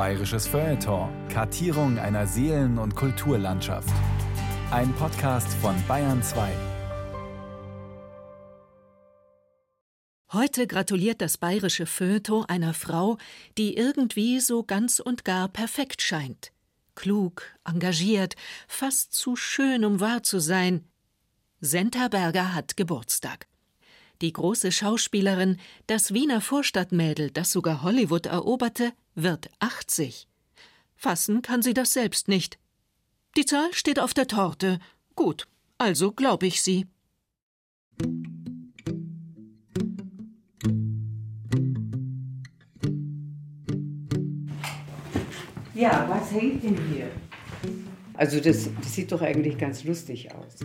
Bayerisches Feuilleton. Kartierung einer Seelen- und Kulturlandschaft. Ein Podcast von Bayern 2. Heute gratuliert das bayerische Feuilleton einer Frau, die irgendwie so ganz und gar perfekt scheint. Klug, engagiert, fast zu schön, um wahr zu sein. Senta Berger hat Geburtstag. Die große Schauspielerin, das Wiener Vorstadtmädel, das sogar Hollywood eroberte, wird 80. Fassen kann sie das selbst nicht. Die Zahl steht auf der Torte. Gut, also glaube ich sie. Ja, was hängt denn hier? Also das, das, sieht doch eigentlich ganz lustig aus.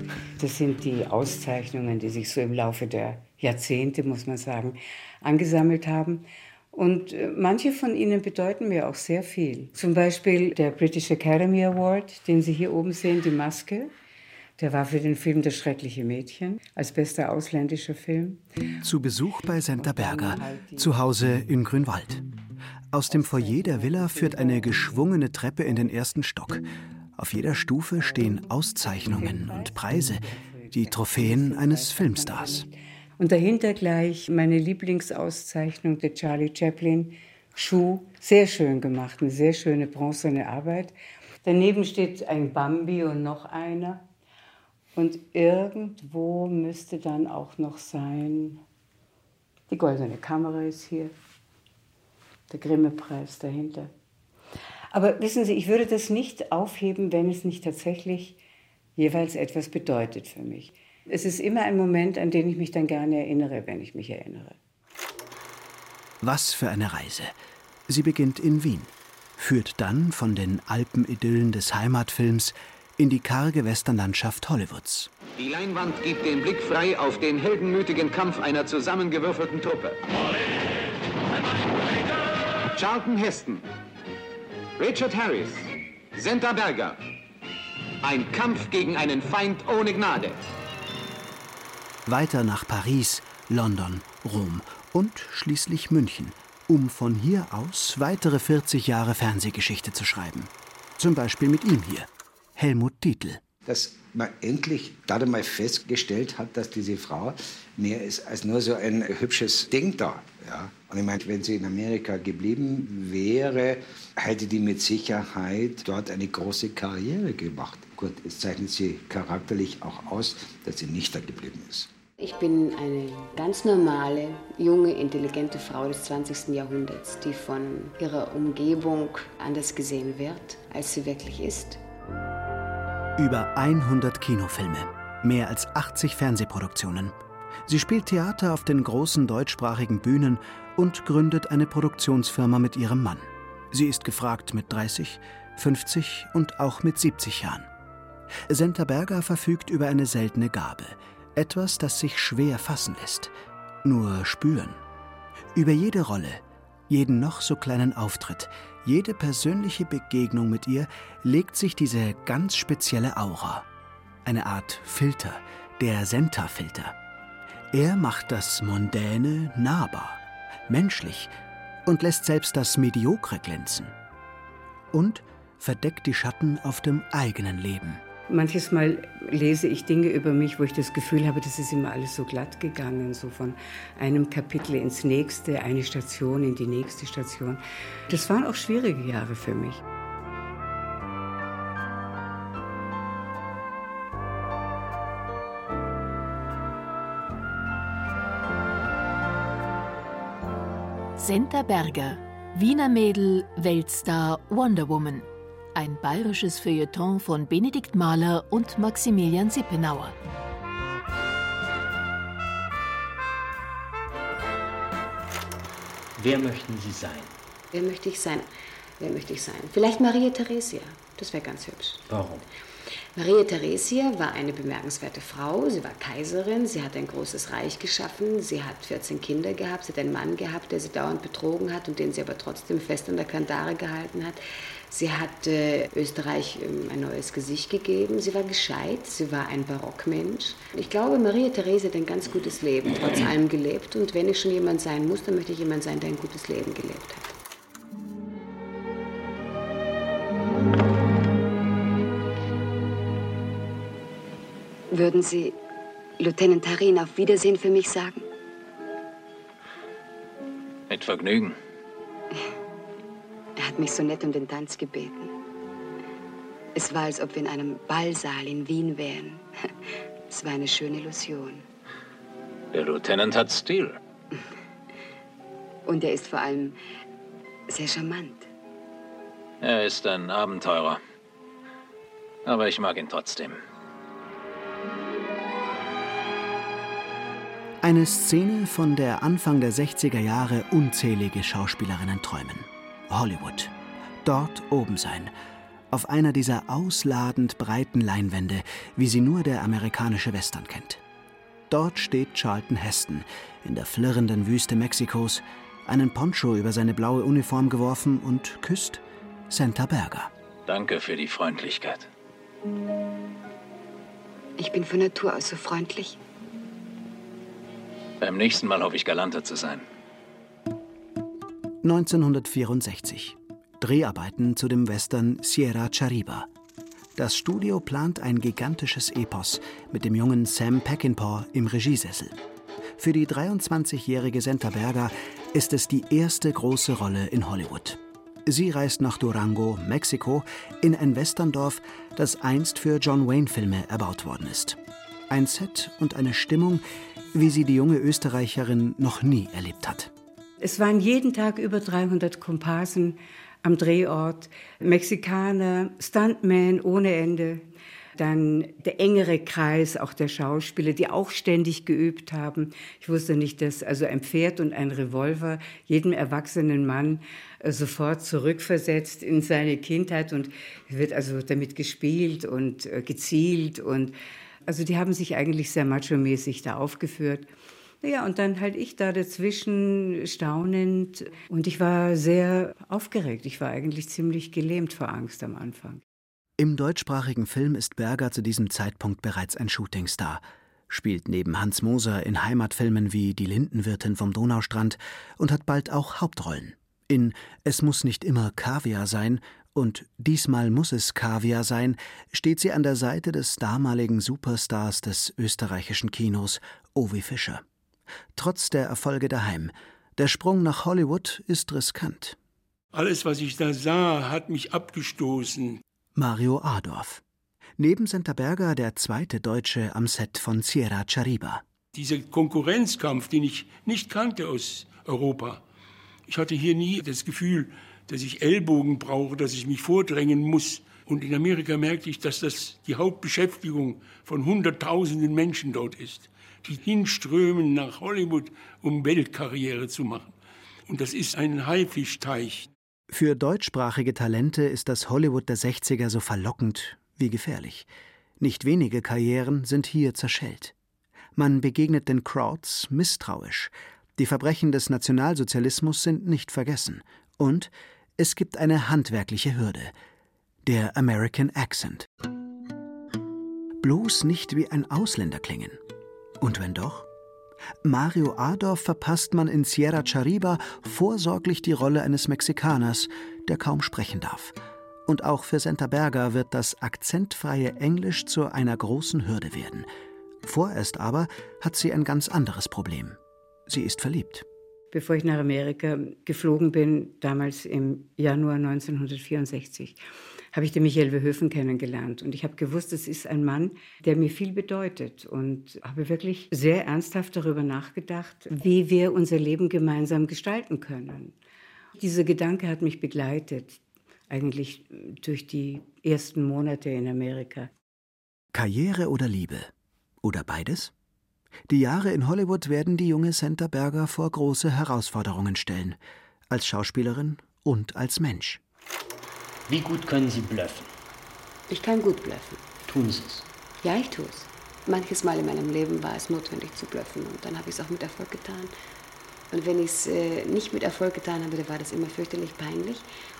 Das sind die Auszeichnungen, die sich so im Laufe der Jahrzehnte, muss man sagen, angesammelt haben. Und äh, manche von ihnen bedeuten mir auch sehr viel. Zum Beispiel der British Academy Award, den Sie hier oben sehen, die Maske. Der war für den Film Das schreckliche Mädchen als bester ausländischer Film. Zu Besuch bei Senta Berger, zu Hause in Grünwald. Aus dem Foyer der Villa führt eine geschwungene Treppe in den ersten Stock. Auf jeder Stufe stehen Auszeichnungen und Preise, die Trophäen eines Filmstars. Und dahinter gleich meine Lieblingsauszeichnung der Charlie Chaplin, Schuh, sehr schön gemacht, eine sehr schöne bronzene Arbeit. Daneben steht ein Bambi und noch einer. Und irgendwo müsste dann auch noch sein, die goldene Kamera ist hier, der Grimme-Preis dahinter. Aber wissen Sie, ich würde das nicht aufheben, wenn es nicht tatsächlich jeweils etwas bedeutet für mich. Es ist immer ein Moment, an den ich mich dann gerne erinnere, wenn ich mich erinnere. Was für eine Reise. Sie beginnt in Wien, führt dann von den Alpenidyllen des Heimatfilms in die karge Westernlandschaft Hollywoods. Die Leinwand gibt den Blick frei auf den heldenmütigen Kampf einer zusammengewürfelten Truppe. Charlton Heston, Richard Harris, Senta Berger. Ein Kampf gegen einen Feind ohne Gnade. Weiter nach Paris, London, Rom und schließlich München, um von hier aus weitere 40 Jahre Fernsehgeschichte zu schreiben. Zum Beispiel mit ihm hier, Helmut Dietl. Dass man endlich da mal festgestellt hat, dass diese Frau mehr ist als nur so ein hübsches Ding da. Ja? Und ich meine, wenn sie in Amerika geblieben wäre, hätte die mit Sicherheit dort eine große Karriere gemacht. Gut, es zeichnet sie charakterlich auch aus, dass sie nicht da geblieben ist. Ich bin eine ganz normale, junge, intelligente Frau des 20. Jahrhunderts, die von ihrer Umgebung anders gesehen wird, als sie wirklich ist. Über 100 Kinofilme, mehr als 80 Fernsehproduktionen. Sie spielt Theater auf den großen deutschsprachigen Bühnen und gründet eine Produktionsfirma mit ihrem Mann. Sie ist gefragt mit 30, 50 und auch mit 70 Jahren. Senta Berger verfügt über eine seltene Gabe, etwas, das sich schwer fassen lässt, nur spüren. Über jede Rolle, jeden noch so kleinen Auftritt, jede persönliche Begegnung mit ihr legt sich diese ganz spezielle Aura. Eine Art Filter, der Senta-Filter. Er macht das Mondäne nahbar, menschlich und lässt selbst das Mediokre glänzen. Und verdeckt die Schatten auf dem eigenen Leben. Manches Mal lese ich Dinge über mich, wo ich das Gefühl habe, das ist immer alles so glatt gegangen, so von einem Kapitel ins nächste, eine Station in die nächste Station. Das waren auch schwierige Jahre für mich. Senta Berger, Wiener Mädel, Weltstar, Wonder Woman. Ein bayerisches Feuilleton von Benedikt Mahler und Maximilian Sippenauer. Wer möchten Sie sein? Wer möchte ich sein? Wer möchte ich sein? Vielleicht Maria Theresia. Das wäre ganz hübsch. Warum? Maria Theresia war eine bemerkenswerte Frau. Sie war Kaiserin, sie hat ein großes Reich geschaffen, sie hat 14 Kinder gehabt, sie hat einen Mann gehabt, der sie dauernd betrogen hat und den sie aber trotzdem fest an der Kandare gehalten hat. Sie hat äh, Österreich ähm, ein neues Gesicht gegeben. Sie war gescheit, sie war ein Barockmensch. Ich glaube, Maria Therese hat ein ganz gutes Leben, trotz allem gelebt. Und wenn ich schon jemand sein muss, dann möchte ich jemand sein, der ein gutes Leben gelebt hat. Würden Sie Lieutenant Harin auf Wiedersehen für mich sagen? Mit Vergnügen. Hat mich so nett um den Tanz gebeten. Es war, als ob wir in einem Ballsaal in Wien wären. Es war eine schöne Illusion. Der Lieutenant hat Stil. Und er ist vor allem sehr charmant. Er ist ein Abenteurer. Aber ich mag ihn trotzdem. Eine Szene, von der Anfang der 60er Jahre unzählige Schauspielerinnen träumen. Hollywood. Dort oben sein. Auf einer dieser ausladend breiten Leinwände, wie sie nur der amerikanische Western kennt. Dort steht Charlton Heston in der flirrenden Wüste Mexikos, einen Poncho über seine blaue Uniform geworfen und küsst Santa Berger. Danke für die Freundlichkeit. Ich bin von Natur aus so freundlich. Beim nächsten Mal hoffe ich galanter zu sein. 1964. Dreharbeiten zu dem Western Sierra Chariba. Das Studio plant ein gigantisches Epos mit dem jungen Sam Peckinpah im Regiesessel. Für die 23-jährige Senta Berger ist es die erste große Rolle in Hollywood. Sie reist nach Durango, Mexiko, in ein Westerndorf, das einst für John Wayne-Filme erbaut worden ist. Ein Set und eine Stimmung, wie sie die junge Österreicherin noch nie erlebt hat. Es waren jeden Tag über 300 Komparsen am Drehort, Mexikaner, Stuntmen ohne Ende, dann der engere Kreis auch der Schauspieler, die auch ständig geübt haben. Ich wusste nicht, dass also ein Pferd und ein Revolver jedem erwachsenen Mann äh, sofort zurückversetzt in seine Kindheit und wird also damit gespielt und äh, gezielt und also die haben sich eigentlich sehr macho-mäßig da aufgeführt. Ja, und dann halt ich da dazwischen staunend und ich war sehr aufgeregt. Ich war eigentlich ziemlich gelähmt vor Angst am Anfang. Im deutschsprachigen Film ist Berger zu diesem Zeitpunkt bereits ein Shootingstar, spielt neben Hans Moser in Heimatfilmen wie Die Lindenwirtin vom Donaustrand und hat bald auch Hauptrollen. In Es muss nicht immer Kaviar sein und diesmal muss es Kaviar sein, steht sie an der Seite des damaligen Superstars des österreichischen Kinos, Ovi Fischer. Trotz der Erfolge daheim, der Sprung nach Hollywood ist riskant. Alles, was ich da sah, hat mich abgestoßen. Mario Adorf. Neben Santa Berger der zweite Deutsche am Set von Sierra Chariba. Dieser Konkurrenzkampf, den ich nicht kannte aus Europa. Ich hatte hier nie das Gefühl, dass ich Ellbogen brauche, dass ich mich vordrängen muss. Und in Amerika merkte ich, dass das die Hauptbeschäftigung von Hunderttausenden Menschen dort ist, hinströmen nach Hollywood, um Weltkarriere zu machen. Und das ist ein Haifischteich. Für deutschsprachige Talente ist das Hollywood der 60er so verlockend wie gefährlich. Nicht wenige Karrieren sind hier zerschellt. Man begegnet den Crowds misstrauisch. Die Verbrechen des Nationalsozialismus sind nicht vergessen. Und es gibt eine handwerkliche Hürde. Der American Accent. Bloß nicht wie ein Ausländer klingen. Und wenn doch? Mario Adorf verpasst man in Sierra Chariba vorsorglich die Rolle eines Mexikaners, der kaum sprechen darf. Und auch für Senta Berger wird das akzentfreie Englisch zu einer großen Hürde werden. Vorerst aber hat sie ein ganz anderes Problem. Sie ist verliebt. Bevor ich nach Amerika geflogen bin, damals im Januar 1964, habe ich den Michael Verhoeven kennengelernt. Und ich habe gewusst, es ist ein Mann, der mir viel bedeutet. Und habe wirklich sehr ernsthaft darüber nachgedacht, wie wir unser Leben gemeinsam gestalten können. Dieser Gedanke hat mich begleitet, eigentlich durch die ersten Monate in Amerika. Karriere oder Liebe? Oder beides? Die Jahre in Hollywood werden die junge Santa Berger vor große Herausforderungen stellen. Als Schauspielerin und als Mensch. Wie gut können Sie bluffen? Ich kann gut bluffen. Tun Sie es? Ja, ich tue es. Manches Mal in meinem Leben war es notwendig zu bluffen und dann habe ich es auch mit Erfolg getan. Und wenn ich es äh, nicht mit Erfolg getan habe, dann war das immer fürchterlich peinlich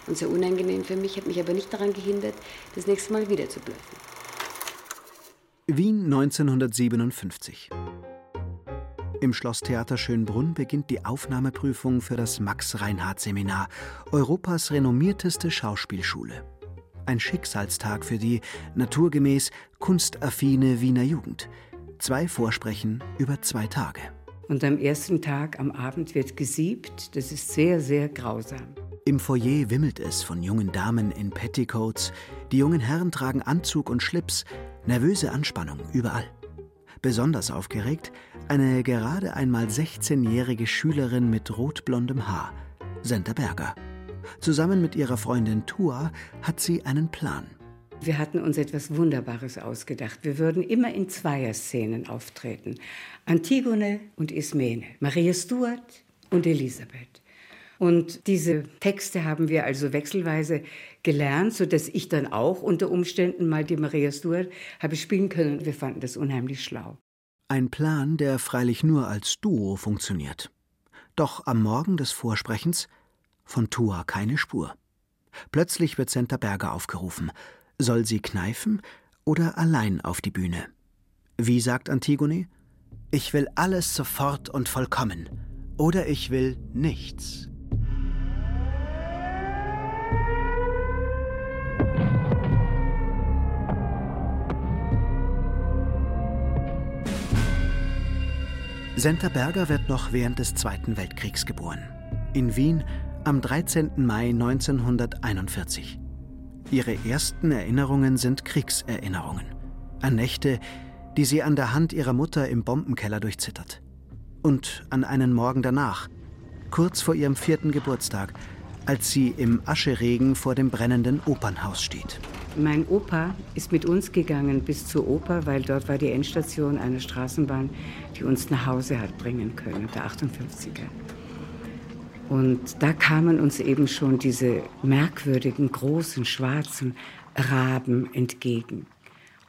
und sehr unangenehm für mich, hat mich aber nicht daran gehindert, das nächste Mal wieder zu bluffen. Wien 1957. Im Schlosstheater Schönbrunn beginnt die Aufnahmeprüfung für das Max-Reinhardt-Seminar, Europas renommierteste Schauspielschule. Ein Schicksalstag für die naturgemäß kunstaffine Wiener Jugend. Zwei Vorsprechen über zwei Tage. Und am ersten Tag am Abend wird gesiebt. Das ist sehr, sehr grausam. Im Foyer wimmelt es von jungen Damen in Petticoats. Die jungen Herren tragen Anzug und Schlips. Nervöse Anspannung überall. Besonders aufgeregt eine gerade einmal 16-jährige Schülerin mit rotblondem Haar, Senta Berger. Zusammen mit ihrer Freundin Tua hat sie einen Plan. Wir hatten uns etwas Wunderbares ausgedacht. Wir würden immer in Zweierszenen auftreten. Antigone und Ismene, Maria Stuart und Elisabeth. Und diese Texte haben wir also wechselweise gelernt, sodass ich dann auch unter Umständen mal die Maria Stuart habe spielen können. Wir fanden das unheimlich schlau. Ein Plan, der freilich nur als Duo funktioniert. Doch am Morgen des Vorsprechens von Tua keine Spur. Plötzlich wird Senta Berger aufgerufen. Soll sie kneifen oder allein auf die Bühne? Wie sagt Antigone? Ich will alles sofort und vollkommen. Oder ich will nichts. Senta Berger wird noch während des Zweiten Weltkriegs geboren. In Wien am 13. Mai 1941. Ihre ersten Erinnerungen sind Kriegserinnerungen. An Nächte, die sie an der Hand ihrer Mutter im Bombenkeller durchzittert. Und an einen Morgen danach, kurz vor ihrem vierten Geburtstag, als sie im Ascheregen vor dem brennenden Opernhaus steht. Mein Opa ist mit uns gegangen bis zur Oper, weil dort war die Endstation einer Straßenbahn, die uns nach Hause hat bringen können, der 58er. Und da kamen uns eben schon diese merkwürdigen, großen, schwarzen Raben entgegen.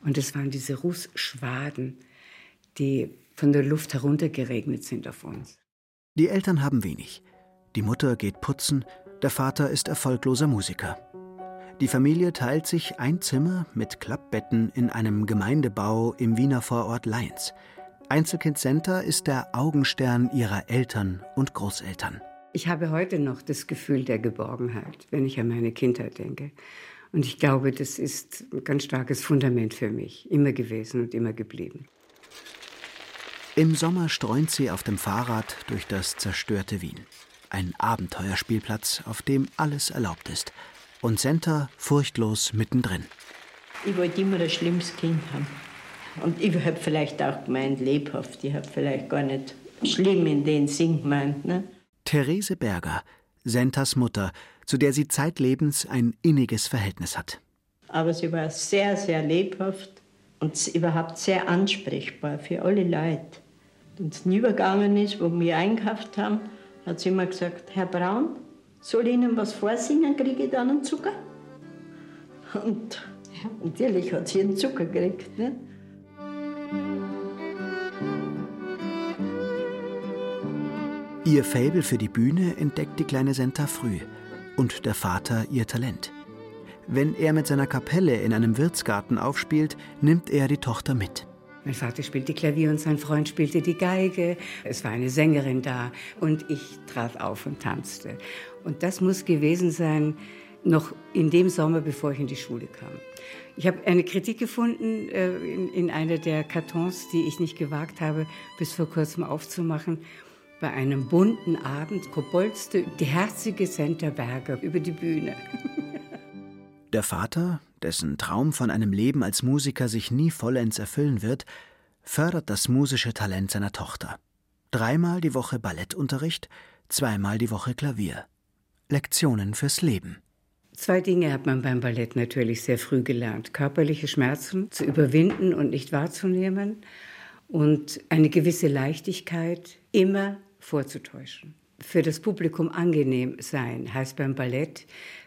Und es waren diese Rußschwaden, die von der Luft heruntergeregnet sind auf uns. Die Eltern haben wenig. Die Mutter geht putzen, der Vater ist erfolgloser Musiker. Die Familie teilt sich ein Zimmer mit Klappbetten in einem Gemeindebau im Wiener Vorort Leins. Einzelkind Center ist der Augenstern ihrer Eltern und Großeltern. Ich habe heute noch das Gefühl der Geborgenheit, wenn ich an meine Kindheit denke. Und ich glaube, das ist ein ganz starkes Fundament für mich, immer gewesen und immer geblieben. Im Sommer streunt sie auf dem Fahrrad durch das zerstörte Wien. Ein Abenteuerspielplatz, auf dem alles erlaubt ist und Senta furchtlos mittendrin. Ich wollte immer ein schlimmes Kind haben. Und ich habe vielleicht auch gemeint, lebhaft. Ich habe vielleicht gar nicht schlimm in den Sinn gemeint. Ne? Therese Berger, Sentas Mutter, zu der sie zeitlebens ein inniges Verhältnis hat. Aber sie war sehr, sehr lebhaft und überhaupt sehr ansprechbar für alle Leute. Wenn es nie übergangen ist, wo wir einkauft haben, hat sie immer gesagt, Herr Braun, soll ich Ihnen was vorsingen, kriege ich dann einen Zucker? Und natürlich hat sie einen Zucker gekriegt. Ne? Ihr Faible für die Bühne entdeckt die kleine Senta früh und der Vater ihr Talent. Wenn er mit seiner Kapelle in einem Wirtsgarten aufspielt, nimmt er die Tochter mit. Mein Vater spielte Klavier und sein Freund spielte die Geige. Es war eine Sängerin da und ich trat auf und tanzte. Und das muss gewesen sein, noch in dem Sommer, bevor ich in die Schule kam. Ich habe eine Kritik gefunden äh, in, in einer der Kartons, die ich nicht gewagt habe, bis vor kurzem aufzumachen. Bei einem bunten Abend kobolzte die herzige Senta Berger über die Bühne. Der Vater, dessen Traum von einem Leben als Musiker sich nie vollends erfüllen wird, fördert das musische Talent seiner Tochter. Dreimal die Woche Ballettunterricht, zweimal die Woche Klavier. Lektionen fürs Leben. Zwei Dinge hat man beim Ballett natürlich sehr früh gelernt. Körperliche Schmerzen zu überwinden und nicht wahrzunehmen und eine gewisse Leichtigkeit immer vorzutäuschen. Für das Publikum angenehm sein heißt beim Ballett,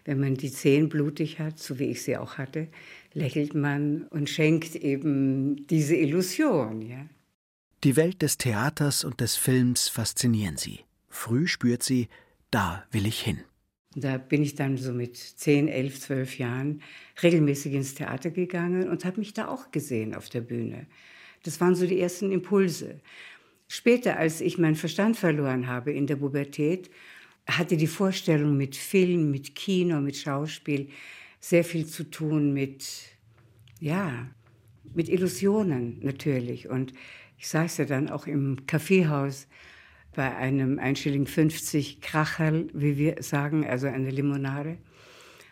wenn man die Zehen blutig hat, so wie ich sie auch hatte, lächelt man und schenkt eben diese Illusion. Ja? Die Welt des Theaters und des Films faszinieren sie. Früh spürt sie, da will ich hin. Da bin ich dann so mit 10, 11, 12 Jahren regelmäßig ins Theater gegangen und habe mich da auch gesehen auf der Bühne. Das waren so die ersten Impulse. Später, als ich meinen Verstand verloren habe in der Pubertät, hatte die Vorstellung mit Film, mit Kino, mit Schauspiel sehr viel zu tun mit, ja, mit Illusionen natürlich. Und ich saß ja dann auch im Kaffeehaus bei einem 1 Schilling 50 Kracherl, wie wir sagen, also eine Limonade.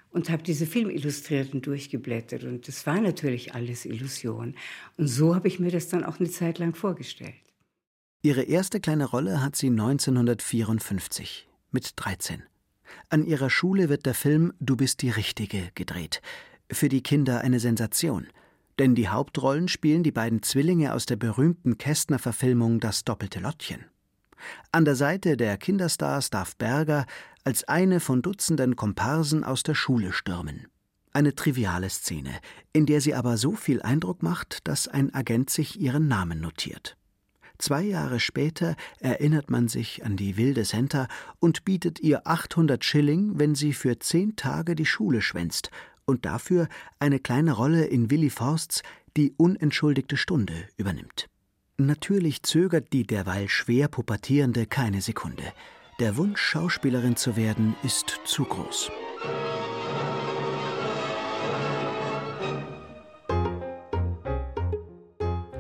Und habe diese Filmillustrierten durchgeblättert. Und das war natürlich alles Illusion. Und so habe ich mir das dann auch eine Zeit lang vorgestellt. Ihre erste kleine Rolle hat sie 1954 mit 13. An ihrer Schule wird der Film Du bist die Richtige gedreht. Für die Kinder eine Sensation. Denn die Hauptrollen spielen die beiden Zwillinge aus der berühmten Kästner-Verfilmung Das doppelte Lottchen. An der Seite der Kinderstars darf Berger als eine von Dutzenden Komparsen aus der Schule stürmen. Eine triviale Szene, in der sie aber so viel Eindruck macht, dass ein Agent sich ihren Namen notiert. Zwei Jahre später erinnert man sich an die wilde Senta und bietet ihr 800 Schilling, wenn sie für zehn Tage die Schule schwänzt und dafür eine kleine Rolle in Willi Forsts Die unentschuldigte Stunde übernimmt. Natürlich zögert die derweil schwer Pubertierende keine Sekunde. Der Wunsch, Schauspielerin zu werden, ist zu groß.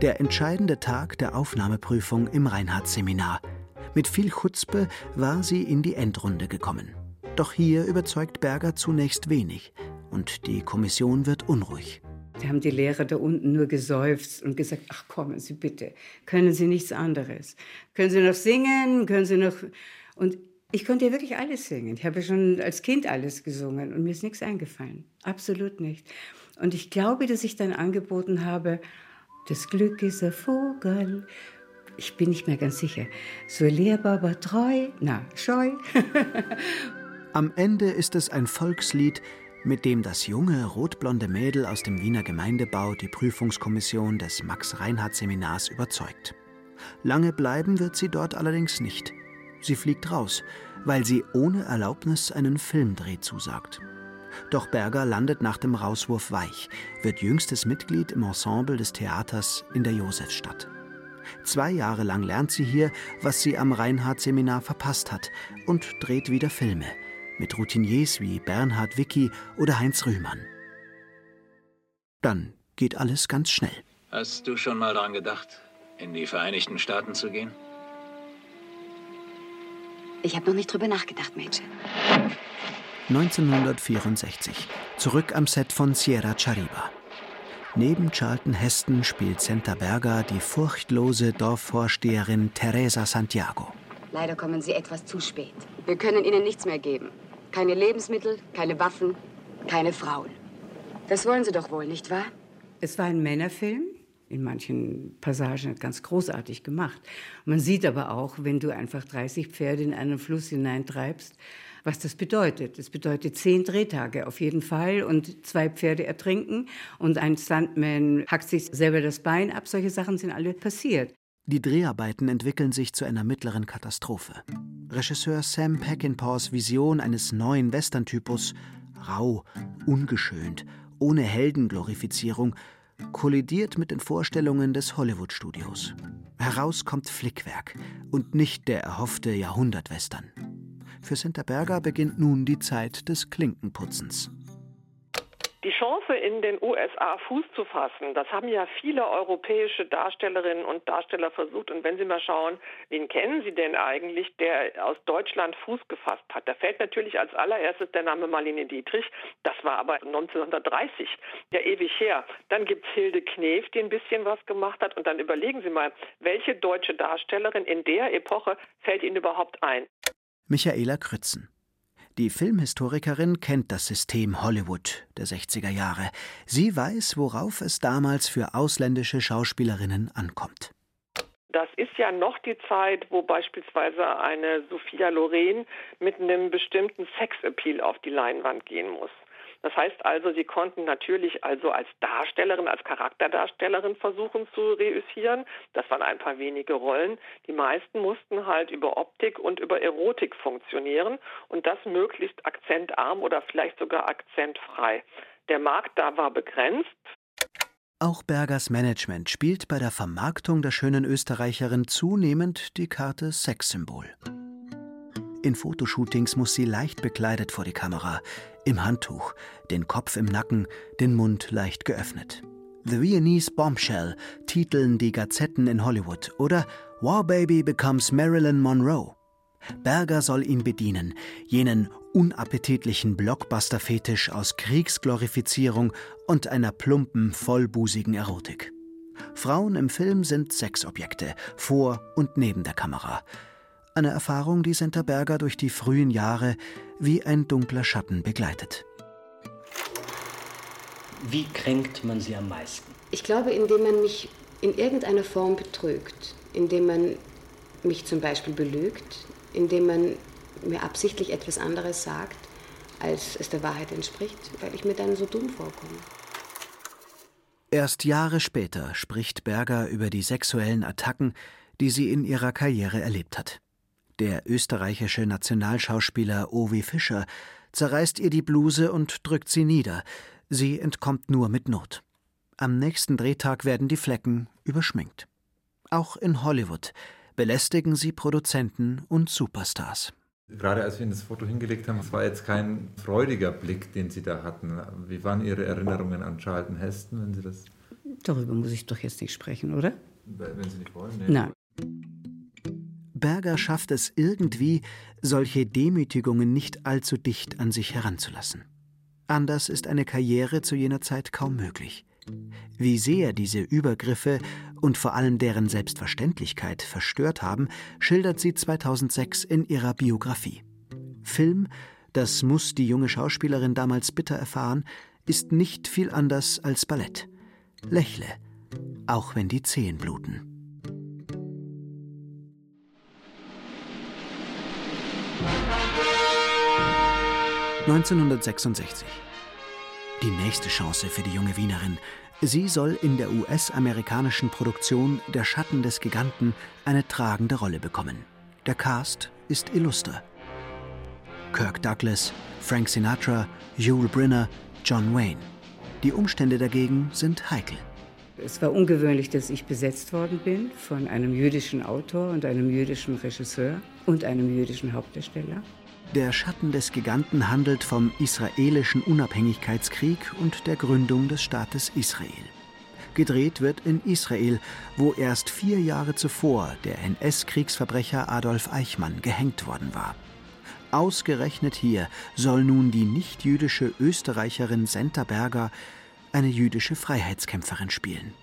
Der entscheidende Tag der Aufnahmeprüfung im Reinhardt-Seminar. Mit viel Chutzpe war sie in die Endrunde gekommen. Doch hier überzeugt Berger zunächst wenig und die Kommission wird unruhig. Da haben die Lehrer da unten nur geseufzt und gesagt, ach kommen Sie bitte, können Sie nichts anderes? Können Sie noch singen? Können Sie noch... Und ich konnte ja wirklich alles singen. Ich habe ja schon als Kind alles gesungen und mir ist nichts eingefallen. Absolut nicht. Und ich glaube, dass ich dann angeboten habe, das Glück ist ein Vogel. Ich bin nicht mehr ganz sicher. So lehrbar, aber treu, na, scheu. Am Ende ist es ein Volkslied, mit dem das junge, rotblonde Mädel aus dem Wiener Gemeindebau die Prüfungskommission des Max-Reinhardt-Seminars überzeugt. Lange bleiben wird sie dort allerdings nicht. Sie fliegt raus, weil sie ohne Erlaubnis einen Filmdreh zusagt. Doch Berger landet nach dem Rauswurf weich, wird jüngstes Mitglied im Ensemble des Theaters in der Josefstadt. Zwei Jahre lang lernt sie hier, was sie am Reinhardt-Seminar verpasst hat und dreht wieder Filme mit Routiniers wie Bernhard Wicki oder Heinz Rühmann. Dann geht alles ganz schnell. Hast du schon mal daran gedacht, in die Vereinigten Staaten zu gehen? Ich habe noch nicht drüber nachgedacht, Mädchen. 1964, zurück am Set von Sierra Chariba. Neben Charlton Heston spielt Senta Berger die furchtlose Dorfvorsteherin Teresa Santiago. Leider kommen Sie etwas zu spät. Wir können Ihnen nichts mehr geben. Keine Lebensmittel, keine Waffen, keine Frauen. Das wollen Sie doch wohl, nicht wahr? Es war ein Männerfilm, in manchen Passagen ganz großartig gemacht. Man sieht aber auch, wenn du einfach 30 Pferde in einen Fluss hineintreibst, was das bedeutet. Das bedeutet zehn Drehtage auf jeden Fall und zwei Pferde ertrinken und ein Stuntman hackt sich selber das Bein ab. Solche Sachen sind alle passiert. Die Dreharbeiten entwickeln sich zu einer mittleren Katastrophe. Regisseur Sam Peckinpahs Vision eines neuen Western-Typus, rau, ungeschönt, ohne Heldenglorifizierung, kollidiert mit den Vorstellungen des Hollywood-Studios. Heraus kommt Flickwerk und nicht der erhoffte Jahrhundertwestern. Für Sinterberger beginnt nun die Zeit des Klinkenputzens. Die Chance, in den USA Fuß zu fassen, das haben ja viele europäische Darstellerinnen und Darsteller versucht. Und wenn Sie mal schauen, wen kennen Sie denn eigentlich, der aus Deutschland Fuß gefasst hat? Da fällt natürlich als allererstes der Name Marlene Dietrich. Das war aber 1930, ja ewig her. Dann gibt es Hilde Knef, die ein bisschen was gemacht hat. Und dann überlegen Sie mal, welche deutsche Darstellerin in der Epoche fällt Ihnen überhaupt ein? Michaela Krützen. Die Filmhistorikerin kennt das System Hollywood der 60er Jahre. Sie weiß, worauf es damals für ausländische Schauspielerinnen ankommt. Das ist ja noch die Zeit, wo beispielsweise eine Sophia Loren mit einem bestimmten Sexappeal auf die Leinwand gehen muss. Das heißt also, sie konnten natürlich also als Darstellerin, als Charakterdarstellerin versuchen zu reüssieren. Das waren ein paar wenige Rollen. Die meisten mussten halt über Optik und über Erotik funktionieren und das möglichst akzentarm oder vielleicht sogar akzentfrei. Der Markt da war begrenzt. Auch Bergers Management spielt bei der Vermarktung der schönen Österreicherin zunehmend die Karte Sexsymbol. In Fotoshootings muss sie leicht bekleidet vor die Kamera, im Handtuch, den Kopf im Nacken, den Mund leicht geöffnet. The Viennese Bombshell titeln die Gazetten in Hollywood oder War Baby becomes Marilyn Monroe. Berger soll ihn bedienen, jenen unappetitlichen Blockbuster-Fetisch aus Kriegsglorifizierung und einer plumpen, vollbusigen Erotik. Frauen im Film sind Sexobjekte, vor und neben der Kamera. Eine Erfahrung, die Senta Berger durch die frühen Jahre wie ein dunkler Schatten begleitet. Wie kränkt man sie am meisten? Ich glaube, indem man mich in irgendeiner Form betrügt, indem man mich zum Beispiel belügt, indem man mir absichtlich etwas anderes sagt, als es der Wahrheit entspricht, weil ich mir dann so dumm vorkomme. Erst Jahre später spricht Berger über die sexuellen Attacken, die sie in ihrer Karriere erlebt hat. Der österreichische Nationalschauspieler Ovi Fischer zerreißt ihr die Bluse und drückt sie nieder. Sie entkommt nur mit Not. Am nächsten Drehtag werden die Flecken überschminkt. Auch in Hollywood belästigen sie Produzenten und Superstars. Gerade als wir Ihnen das Foto hingelegt haben, es war jetzt kein freudiger Blick, den Sie da hatten. Wie waren Ihre Erinnerungen an Charlton Heston, wenn Sie das. Darüber muss ich doch jetzt nicht sprechen, oder? Wenn Sie nicht wollen, nee. Nein. Berger schafft es irgendwie, solche Demütigungen nicht allzu dicht an sich heranzulassen. Anders ist eine Karriere zu jener Zeit kaum möglich. Wie sehr diese Übergriffe und vor allem deren Selbstverständlichkeit verstört haben, schildert sie 2006 in ihrer Biografie. Film, das muss die junge Schauspielerin damals bitter erfahren, ist nicht viel anders als Ballett. Lächle, auch wenn die Zehen bluten. ...1966. Die nächste Chance für die junge Wienerin. Sie soll in der US-amerikanischen Produktion Der Schatten des Giganten eine tragende Rolle bekommen. Der Cast ist illuster. Kirk Douglas, Frank Sinatra, Yul Brynner, John Wayne. Die Umstände dagegen sind heikel. Es war ungewöhnlich, dass ich besetzt worden bin von einem jüdischen Autor und einem jüdischen Regisseur und einem jüdischen Hauptdarsteller. Der Schatten des Giganten handelt vom israelischen Unabhängigkeitskrieg und der Gründung des Staates Israel. Gedreht wird in Israel, wo erst vier Jahre zuvor der NS-Kriegsverbrecher Adolf Eichmann gehängt worden war. Ausgerechnet hier soll nun die nichtjüdische Österreicherin Senta Berger eine jüdische Freiheitskämpferin spielen.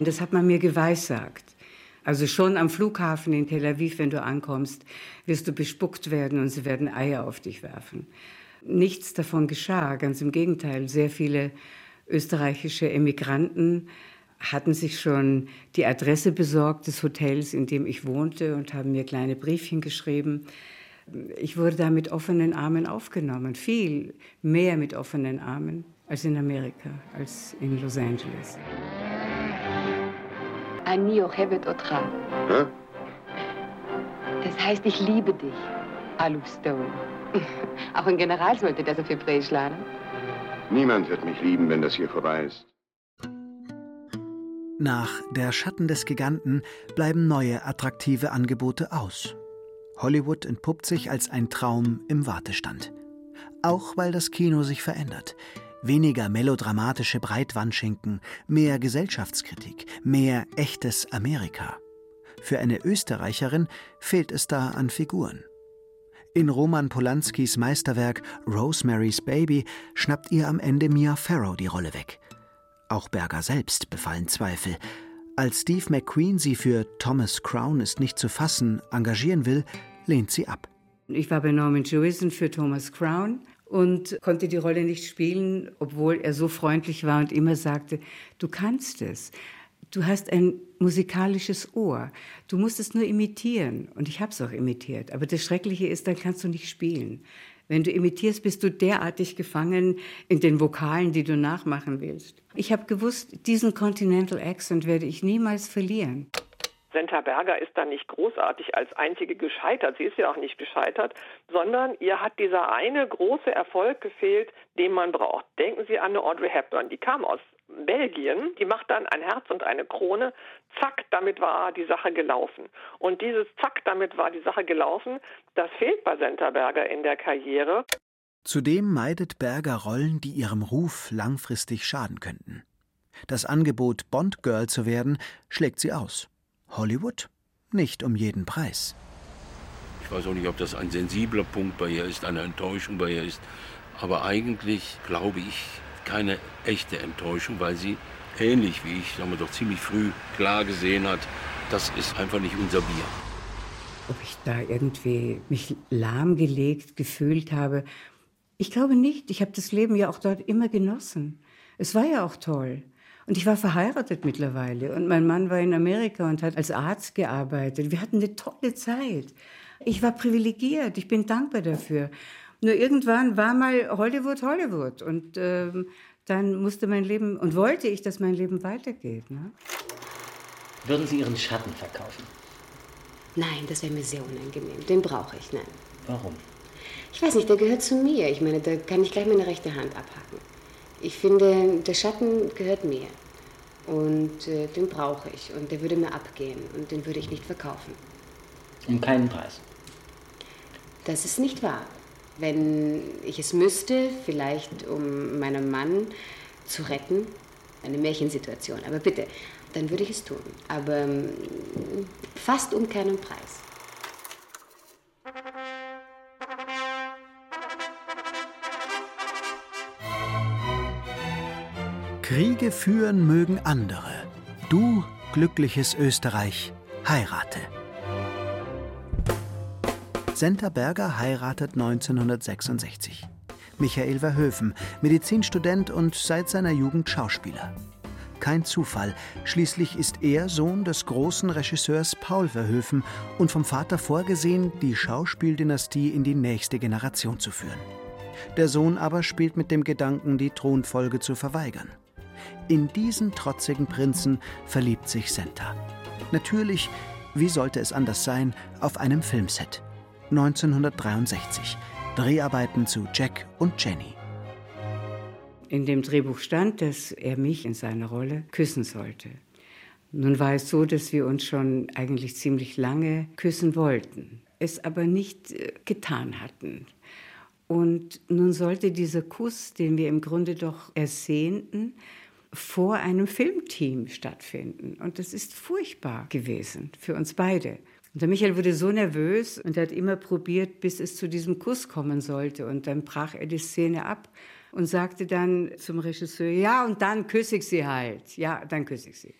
Das hat man mir geweissagt. Also schon am Flughafen in Tel Aviv, wenn du ankommst, wirst du bespuckt werden und sie werden Eier auf dich werfen. Nichts davon geschah, ganz im Gegenteil. Sehr viele österreichische Emigranten hatten sich schon die Adresse besorgt des Hotels, in dem ich wohnte und haben mir kleine Briefchen geschrieben. Ich wurde da mit offenen Armen aufgenommen, viel mehr mit offenen Armen als in Amerika, als in Los Angeles. Ani ohevet otcha. Hä? Das heißt, ich liebe dich, Alu Stone. Auch ein General sollte das auf Hebräisch lernen. Niemand wird mich lieben, wenn das hier vorbei ist. Nach Der Schatten des Giganten bleiben neue attraktive Angebote aus. Hollywood entpuppt sich als ein Traum im Wartestand. Auch weil das Kino sich verändert. Weniger melodramatische Breitwandschinken, mehr Gesellschaftskritik, mehr echtes Amerika. Für eine Österreicherin fehlt es da an Figuren. In Roman Polanskis Meisterwerk Rosemary's Baby schnappt ihr am Ende Mia Farrow die Rolle weg. Auch Berger selbst befallen Zweifel. Als Steve McQueen sie für Thomas Crown ist nicht zu fassen engagieren will, lehnt sie ab. Ich war bei Norman Jewison für Thomas Crown und konnte die Rolle nicht spielen, obwohl er so freundlich war und immer sagte, du kannst es. Du hast ein musikalisches Ohr. Du musst es nur imitieren. Und ich habe es auch imitiert. Aber das Schreckliche ist, dann kannst du nicht spielen. Wenn du imitierst, bist du derartig gefangen in den Vokalen, die du nachmachen willst. Ich habe gewusst, diesen Continental Accent werde ich niemals verlieren. Senta Berger ist da nicht großartig als einzige gescheitert. Sie ist ja auch nicht gescheitert, sondern ihr hat dieser eine große Erfolg gefehlt, den man braucht. Denken Sie an eine Audrey Hepburn. Die kam aus Belgien. Die macht dann ein Herz und eine Krone. Zack, damit war die Sache gelaufen. Und dieses Zack, damit war die Sache gelaufen, das fehlt bei Senterberger in der Karriere. Zudem meidet Berger Rollen, die ihrem Ruf langfristig schaden könnten. Das Angebot, Bond-Girl zu werden, schlägt sie aus. Hollywood? Nicht um jeden Preis. Ich weiß auch nicht, ob das ein sensibler Punkt bei ihr ist, eine Enttäuschung bei ihr ist. Aber eigentlich glaube ich keine echte Enttäuschung, weil sie ähnlich wie ich, sagen wir doch ziemlich früh klar gesehen hat, das ist einfach nicht unser Bier. Ob ich da irgendwie mich lahmgelegt gefühlt habe, ich glaube nicht. Ich habe das Leben ja auch dort immer genossen. Es war ja auch toll. Und ich war verheiratet mittlerweile. Und mein Mann war in Amerika und hat als Arzt gearbeitet. Wir hatten eine tolle Zeit. Ich war privilegiert. Ich bin dankbar dafür. Nur irgendwann war mal Hollywood Hollywood. Und ähm, dann musste mein Leben und wollte ich, dass mein Leben weitergeht. Ne? Würden Sie Ihren Schatten verkaufen? Nein, das wäre mir sehr unangenehm. Den brauche ich, nein. Warum? Ich weiß nicht, der gehört zu mir. Ich meine, da kann ich gleich meine rechte Hand abhacken. Ich finde, der Schatten gehört mir. Und äh, den brauche ich. Und der würde mir abgehen. Und den würde ich nicht verkaufen. Um keinen Preis. Das ist nicht wahr. Wenn ich es müsste, vielleicht um meinen Mann zu retten, eine Märchensituation. Aber bitte, dann würde ich es tun. Aber ähm, fast um keinen Preis. Kriege führen mögen andere. Du, glückliches Österreich, heirate. Senta Berger heiratet 1966. Michael Verhöfen, Medizinstudent und seit seiner Jugend Schauspieler. Kein Zufall, schließlich ist er Sohn des großen Regisseurs Paul Verhoeven und vom Vater vorgesehen, die Schauspieldynastie in die nächste Generation zu führen. Der Sohn aber spielt mit dem Gedanken, die Thronfolge zu verweigern. In diesen trotzigen Prinzen verliebt sich Senta. Natürlich, wie sollte es anders sein, auf einem Filmset. 1963. Dreharbeiten zu Jack und Jenny. In dem Drehbuch stand, dass er mich in seiner Rolle küssen sollte. Nun war es so, dass wir uns schon eigentlich ziemlich lange küssen wollten, es aber nicht äh, getan hatten. Und nun sollte dieser Kuss, den wir im Grunde doch ersehnten, vor einem Filmteam stattfinden. Und das ist furchtbar gewesen für uns beide. Und der Michael wurde so nervös und hat immer probiert, bis es zu diesem Kuss kommen sollte. Und dann brach er die Szene ab und sagte dann zum Regisseur, ja, und dann küsse ich sie halt. Ja, dann küsse ich sie.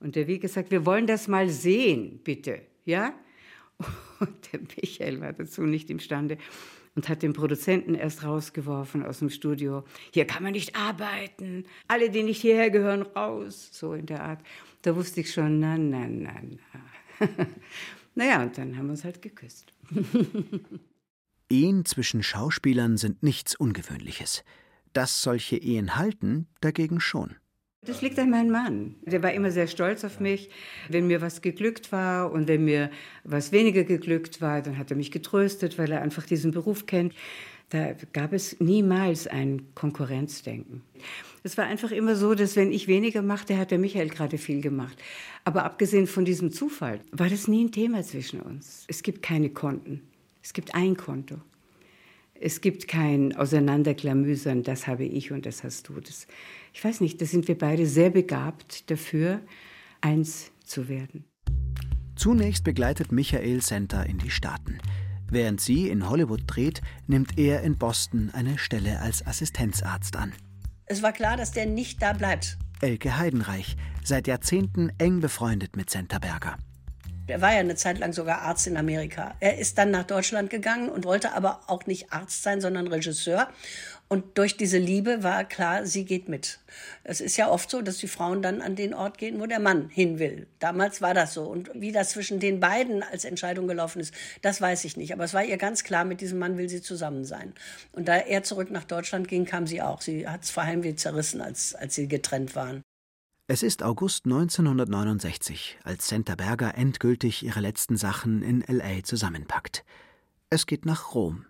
Und der wie gesagt, wir wollen das mal sehen, bitte. Ja? Und der Michael war dazu nicht imstande und hat den Produzenten erst rausgeworfen aus dem Studio. Hier kann man nicht arbeiten. Alle, die nicht hierher gehören, raus. So in der Art. Da wusste ich schon, na, na, na, na. naja, und dann haben wir uns halt geküsst. Ehen zwischen Schauspielern sind nichts Ungewöhnliches. Dass solche Ehen halten, dagegen schon. Das liegt an meinem Mann. Der war immer sehr stolz auf mich. Wenn mir was geglückt war und wenn mir was weniger geglückt war, dann hat er mich getröstet, weil er einfach diesen Beruf kennt. Da gab es niemals ein Konkurrenzdenken. Es war einfach immer so, dass wenn ich weniger machte, hat der Michael gerade viel gemacht. Aber abgesehen von diesem Zufall war das nie ein Thema zwischen uns. Es gibt keine Konten. Es gibt ein Konto. Es gibt kein Auseinanderklamüsern, das habe ich und das hast du. Das, ich weiß nicht, da sind wir beide sehr begabt dafür, eins zu werden. Zunächst begleitet Michael Center in die Staaten. Während sie in Hollywood dreht, nimmt er in Boston eine Stelle als Assistenzarzt an. Es war klar, dass der nicht da bleibt. Elke Heidenreich, seit Jahrzehnten eng befreundet mit Center Berger. Er war ja eine Zeit lang sogar Arzt in Amerika. Er ist dann nach Deutschland gegangen und wollte aber auch nicht Arzt sein, sondern Regisseur. Und durch diese Liebe war klar, sie geht mit. Es ist ja oft so, dass die Frauen dann an den Ort gehen, wo der Mann hin will. Damals war das so. Und wie das zwischen den beiden als Entscheidung gelaufen ist, das weiß ich nicht. Aber es war ihr ganz klar, mit diesem Mann will sie zusammen sein. Und da er zurück nach Deutschland ging, kam sie auch. Sie hat es vor wie zerrissen, als, als sie getrennt waren. Es ist August 1969, als Senta Berger endgültig ihre letzten Sachen in L.A. zusammenpackt. Es geht nach Rom.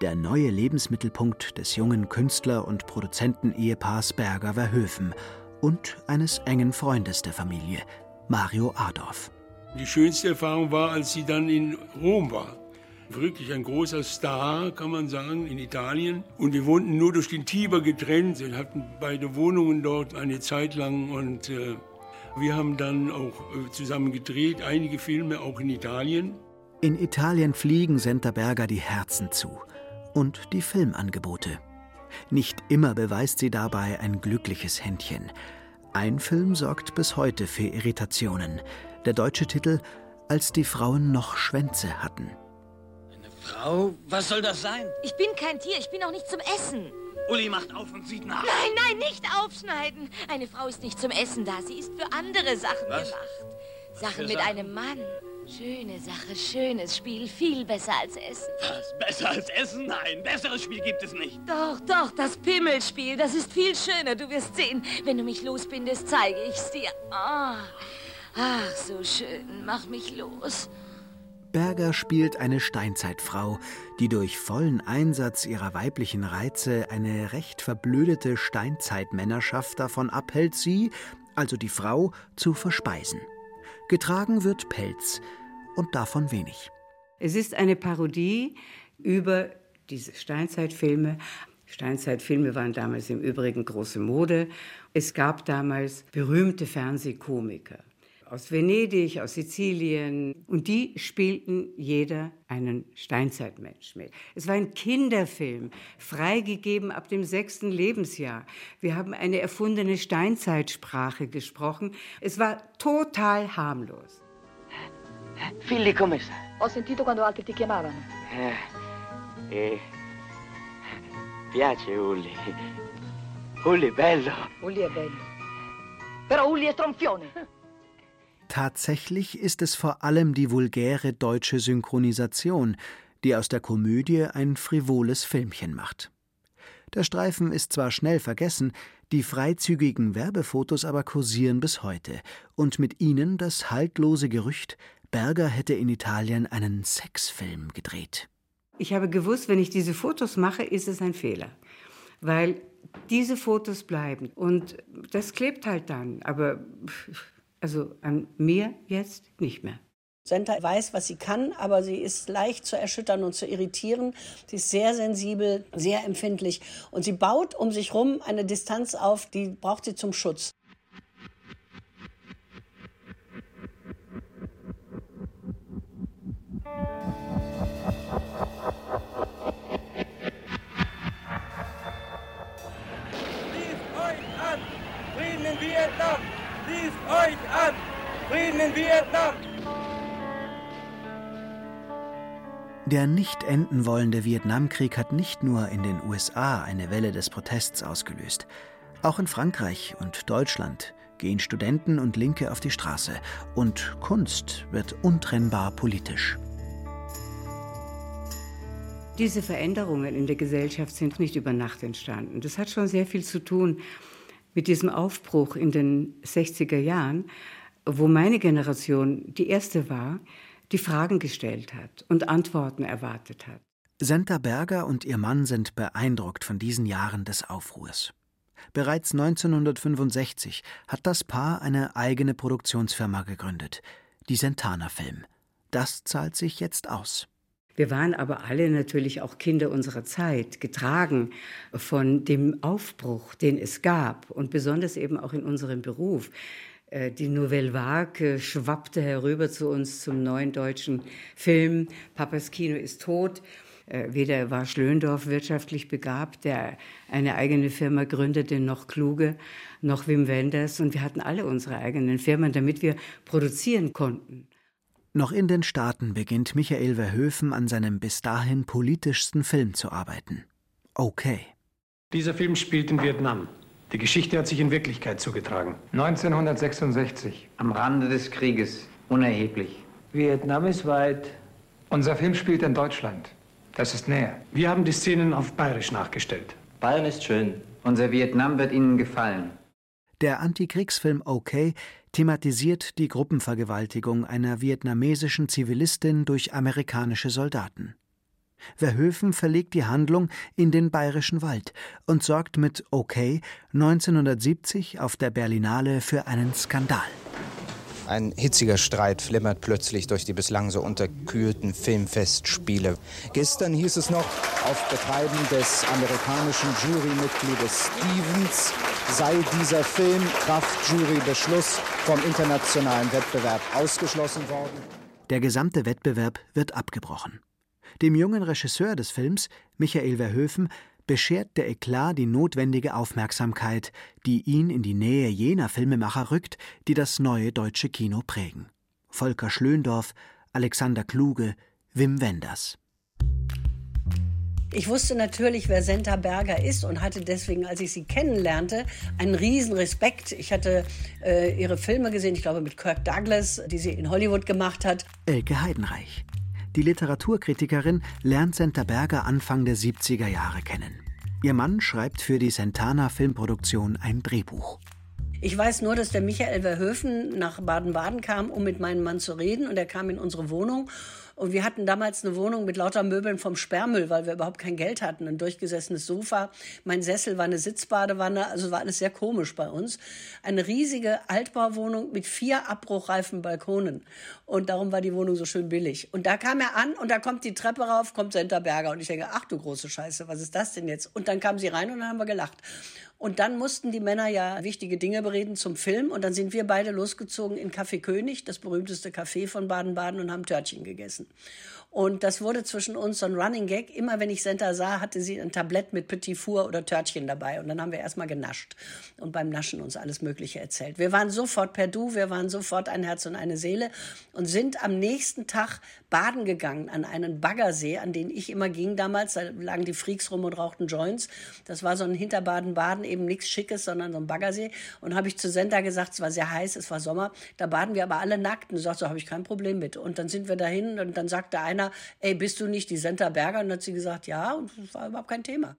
Der neue Lebensmittelpunkt des jungen Künstler- und Produzentenehepaars Berger Verhöfen. und eines engen Freundes der Familie, Mario Adorf. Die schönste Erfahrung war, als sie dann in Rom war. Wirklich ein großer Star, kann man sagen, in Italien. Und wir wohnten nur durch den Tiber getrennt. Wir hatten beide Wohnungen dort eine Zeit lang. Und äh, wir haben dann auch äh, zusammen gedreht, einige Filme auch in Italien. In Italien fliegen Senta Berger die Herzen zu. Und die Filmangebote. Nicht immer beweist sie dabei ein glückliches Händchen. Ein Film sorgt bis heute für Irritationen. Der deutsche Titel Als die Frauen noch Schwänze hatten. Frau? Was soll das sein? Ich bin kein Tier, ich bin auch nicht zum Essen. Uli macht auf und sieht nach. Nein, nein, nicht aufschneiden. Eine Frau ist nicht zum Essen da, sie ist für andere Sachen Was? gemacht. Sachen Für mit Sachen? einem Mann. Schöne Sache, schönes Spiel, viel besser als Essen. Was? Besser als Essen? Nein, besseres Spiel gibt es nicht. Doch, doch, das Pimmelspiel, das ist viel schöner, du wirst sehen. Wenn du mich losbindest, zeige ich's dir. Ah, ach, so schön, mach mich los. Berger spielt eine Steinzeitfrau, die durch vollen Einsatz ihrer weiblichen Reize eine recht verblödete Steinzeitmännerschaft davon abhält, sie, also die Frau, zu verspeisen. Getragen wird Pelz und davon wenig. Es ist eine Parodie über diese Steinzeitfilme. Steinzeitfilme waren damals im Übrigen große Mode. Es gab damals berühmte Fernsehkomiker aus Venedig, aus Sizilien. Und die spielten jeder einen Steinzeitmensch mit. Es war ein Kinderfilm, freigegeben ab dem sechsten Lebensjahr. Wir haben eine erfundene Steinzeitsprache gesprochen. Es war total harmlos. Filli, come sta? Ho sentito quando altri ti chiamavano. Eh, eh, piace Uli. Uli, bello. Uli è bello. Però Uli è stronfione. Tatsächlich ist es vor allem die vulgäre deutsche Synchronisation, die aus der Komödie ein frivoles Filmchen macht. Der Streifen ist zwar schnell vergessen, die freizügigen Werbefotos aber kursieren bis heute und mit ihnen das haltlose Gerücht, Berger hätte in Italien einen Sexfilm gedreht. Ich habe gewusst, wenn ich diese Fotos mache, ist es ein Fehler. Weil diese Fotos bleiben. Und das klebt halt dann. Aber also an mir jetzt nicht mehr. Senta weiß, was sie kann, aber sie ist leicht zu erschüttern und zu irritieren. Sie ist sehr sensibel, sehr empfindlich und sie baut um sich rum eine Distanz auf, die braucht sie zum Schutz. Euch an! Frieden in Vietnam! Der nicht enden wollende Vietnamkrieg hat nicht nur in den USA eine Welle des Protests ausgelöst. Auch in Frankreich und Deutschland gehen Studenten und Linke auf die Straße und Kunst wird untrennbar politisch. Diese Veränderungen in der Gesellschaft sind nicht über Nacht entstanden. Das hat schon sehr viel zu tun mit diesem Aufbruch in den 60er Jahren, wo meine Generation die erste war, die Fragen gestellt hat und Antworten erwartet hat. Senta Berger und ihr Mann sind beeindruckt von diesen Jahren des Aufruhrs. Bereits 1965 hat das Paar eine eigene Produktionsfirma gegründet, die Sentana Film. Das zahlt sich jetzt aus. Wir waren aber alle natürlich auch Kinder unserer Zeit, getragen von dem Aufbruch, den es gab und besonders eben auch in unserem Beruf. Äh, Die Nouvelle Vague schwappte herüber zu uns zum neuen deutschen Film. Papas Kino ist tot. Äh, Weder war Schlöndorff wirtschaftlich begabt, der eine eigene Firma gründete, noch Kluge, noch Wim Wenders. Und wir hatten alle unsere eigenen Firmen, damit wir produzieren konnten. Noch in den Staaten beginnt Michael Verhoeven an seinem bis dahin politischsten Film zu arbeiten. Okay. Dieser Film spielt in Vietnam. Die Geschichte hat sich in Wirklichkeit zugetragen. 1966. Am Rande des Krieges. Unerheblich. Vietnam ist weit. Unser Film spielt in Deutschland. Das ist näher. Wir haben die Szenen auf Bayerisch nachgestellt. Bayern ist schön. Unser Vietnam wird Ihnen gefallen. Der Antikriegsfilm OK thematisiert die Gruppenvergewaltigung einer vietnamesischen Zivilistin durch amerikanische Soldaten. Verhoeven verlegt die Handlung in den Bayerischen Wald und sorgt mit OK 1970 auf der Berlinale für einen Skandal. Ein hitziger Streit flimmert plötzlich durch die bislang so unterkühlten Filmfestspiele. Gestern hieß es noch, auf Betreiben des amerikanischen Jurymitgliedes Stevens sei dieser Film Kraft Jurybeschluss vom internationalen Wettbewerb ausgeschlossen worden. Der gesamte Wettbewerb wird abgebrochen. Dem jungen Regisseur des Films, Michael Verhoeven, beschert der Eklat die notwendige Aufmerksamkeit, die ihn in die Nähe jener Filmemacher rückt, die das neue deutsche Kino prägen. Volker Schlöndorff, Alexander Kluge, Wim Wenders. Ich wusste natürlich, wer Senta Berger ist und hatte deswegen, als ich sie kennenlernte, einen riesen Respekt. Ich hatte äh, ihre Filme gesehen, ich glaube mit Kirk Douglas, die sie in Hollywood gemacht hat. Elke Heidenreich. Die Literaturkritikerin lernt Senta Berger Anfang der 70er Jahre kennen. Ihr Mann schreibt für die Sentana Filmproduktion ein Drehbuch. Ich weiß nur, dass der Michael Verhoeven nach Baden-Baden kam, um mit meinem Mann zu reden. Und er kam in unsere Wohnung und wir hatten damals eine Wohnung mit lauter Möbeln vom Sperrmüll, weil wir überhaupt kein Geld hatten. Ein durchgesessenes Sofa, mein Sessel war eine Sitzbadewanne, also war alles sehr komisch bei uns. Eine riesige Altbauwohnung mit vier abbruchreifen Balkonen. Und darum war die Wohnung so schön billig. Und da kam er an und da kommt die Treppe rauf, kommt Senta Berger. Und ich denke, ach du große Scheiße, was ist das denn jetzt? Und dann kam sie rein und dann haben wir gelacht. Und dann mussten die Männer ja wichtige Dinge bereden zum Film. Und dann sind wir beide losgezogen in Café König, das berühmteste Café von Baden-Baden, und haben Törtchen gegessen. Und das wurde zwischen uns so ein Running Gag. Immer wenn ich Senta sah, hatte sie ein Tablett mit Petit Four oder Törtchen dabei. Und dann haben wir erstmal genascht und beim Naschen uns alles Mögliche erzählt. Wir waren sofort per Du, wir waren sofort ein Herz und eine Seele und sind am nächsten Tag baden gegangen an einen Baggersee, an den ich immer ging damals. Da lagen die Freaks rum und rauchten Joints. Das war so ein Hinterbaden-Baden, eben nichts Schickes, sondern so ein Baggersee. Und habe ich zu Senta gesagt, es war sehr heiß, es war Sommer, da baden wir aber alle nackt. Und sagt, so habe ich kein Problem mit. Und dann sind wir dahin und dann sagte einer, einer, ey, bist du nicht die Senta Berger? Und dann hat sie gesagt, ja, und das war überhaupt kein Thema.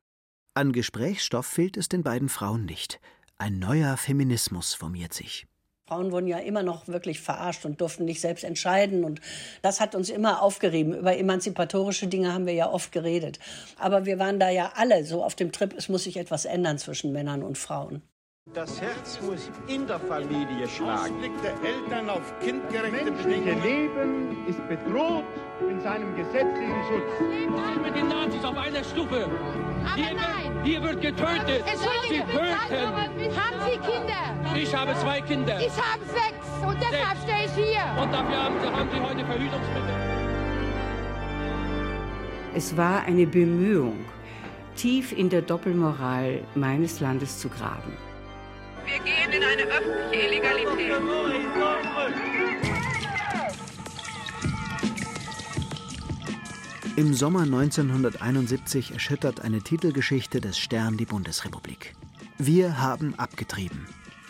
An Gesprächsstoff fehlt es den beiden Frauen nicht. Ein neuer Feminismus formiert sich. Frauen wurden ja immer noch wirklich verarscht und durften nicht selbst entscheiden. Und das hat uns immer aufgerieben. Über emanzipatorische Dinge haben wir ja oft geredet. Aber wir waren da ja alle so auf dem Trip, es muss sich etwas ändern zwischen Männern und Frauen. Das Herz muss in der Familie schlagen. Ausblick der Eltern auf kindgerechte Bedingungen. Leben ist bedroht in seinem gesetzlichen Schutz. Sie mit den Nazis auf einer Stufe. Aber hier, nein. Wird, hier wird getötet. Sie töten. Haben Sie Kinder? Ich habe zwei Kinder. Ich habe sechs und deshalb stehe ich hier. Und dafür haben Sie, haben Sie heute Verhütungsmittel. Es war eine Bemühung, tief in der Doppelmoral meines Landes zu graben. Wir gehen in eine öffentliche Illegalität. Im Sommer 1971 erschüttert eine Titelgeschichte des Stern die Bundesrepublik. Wir haben abgetrieben.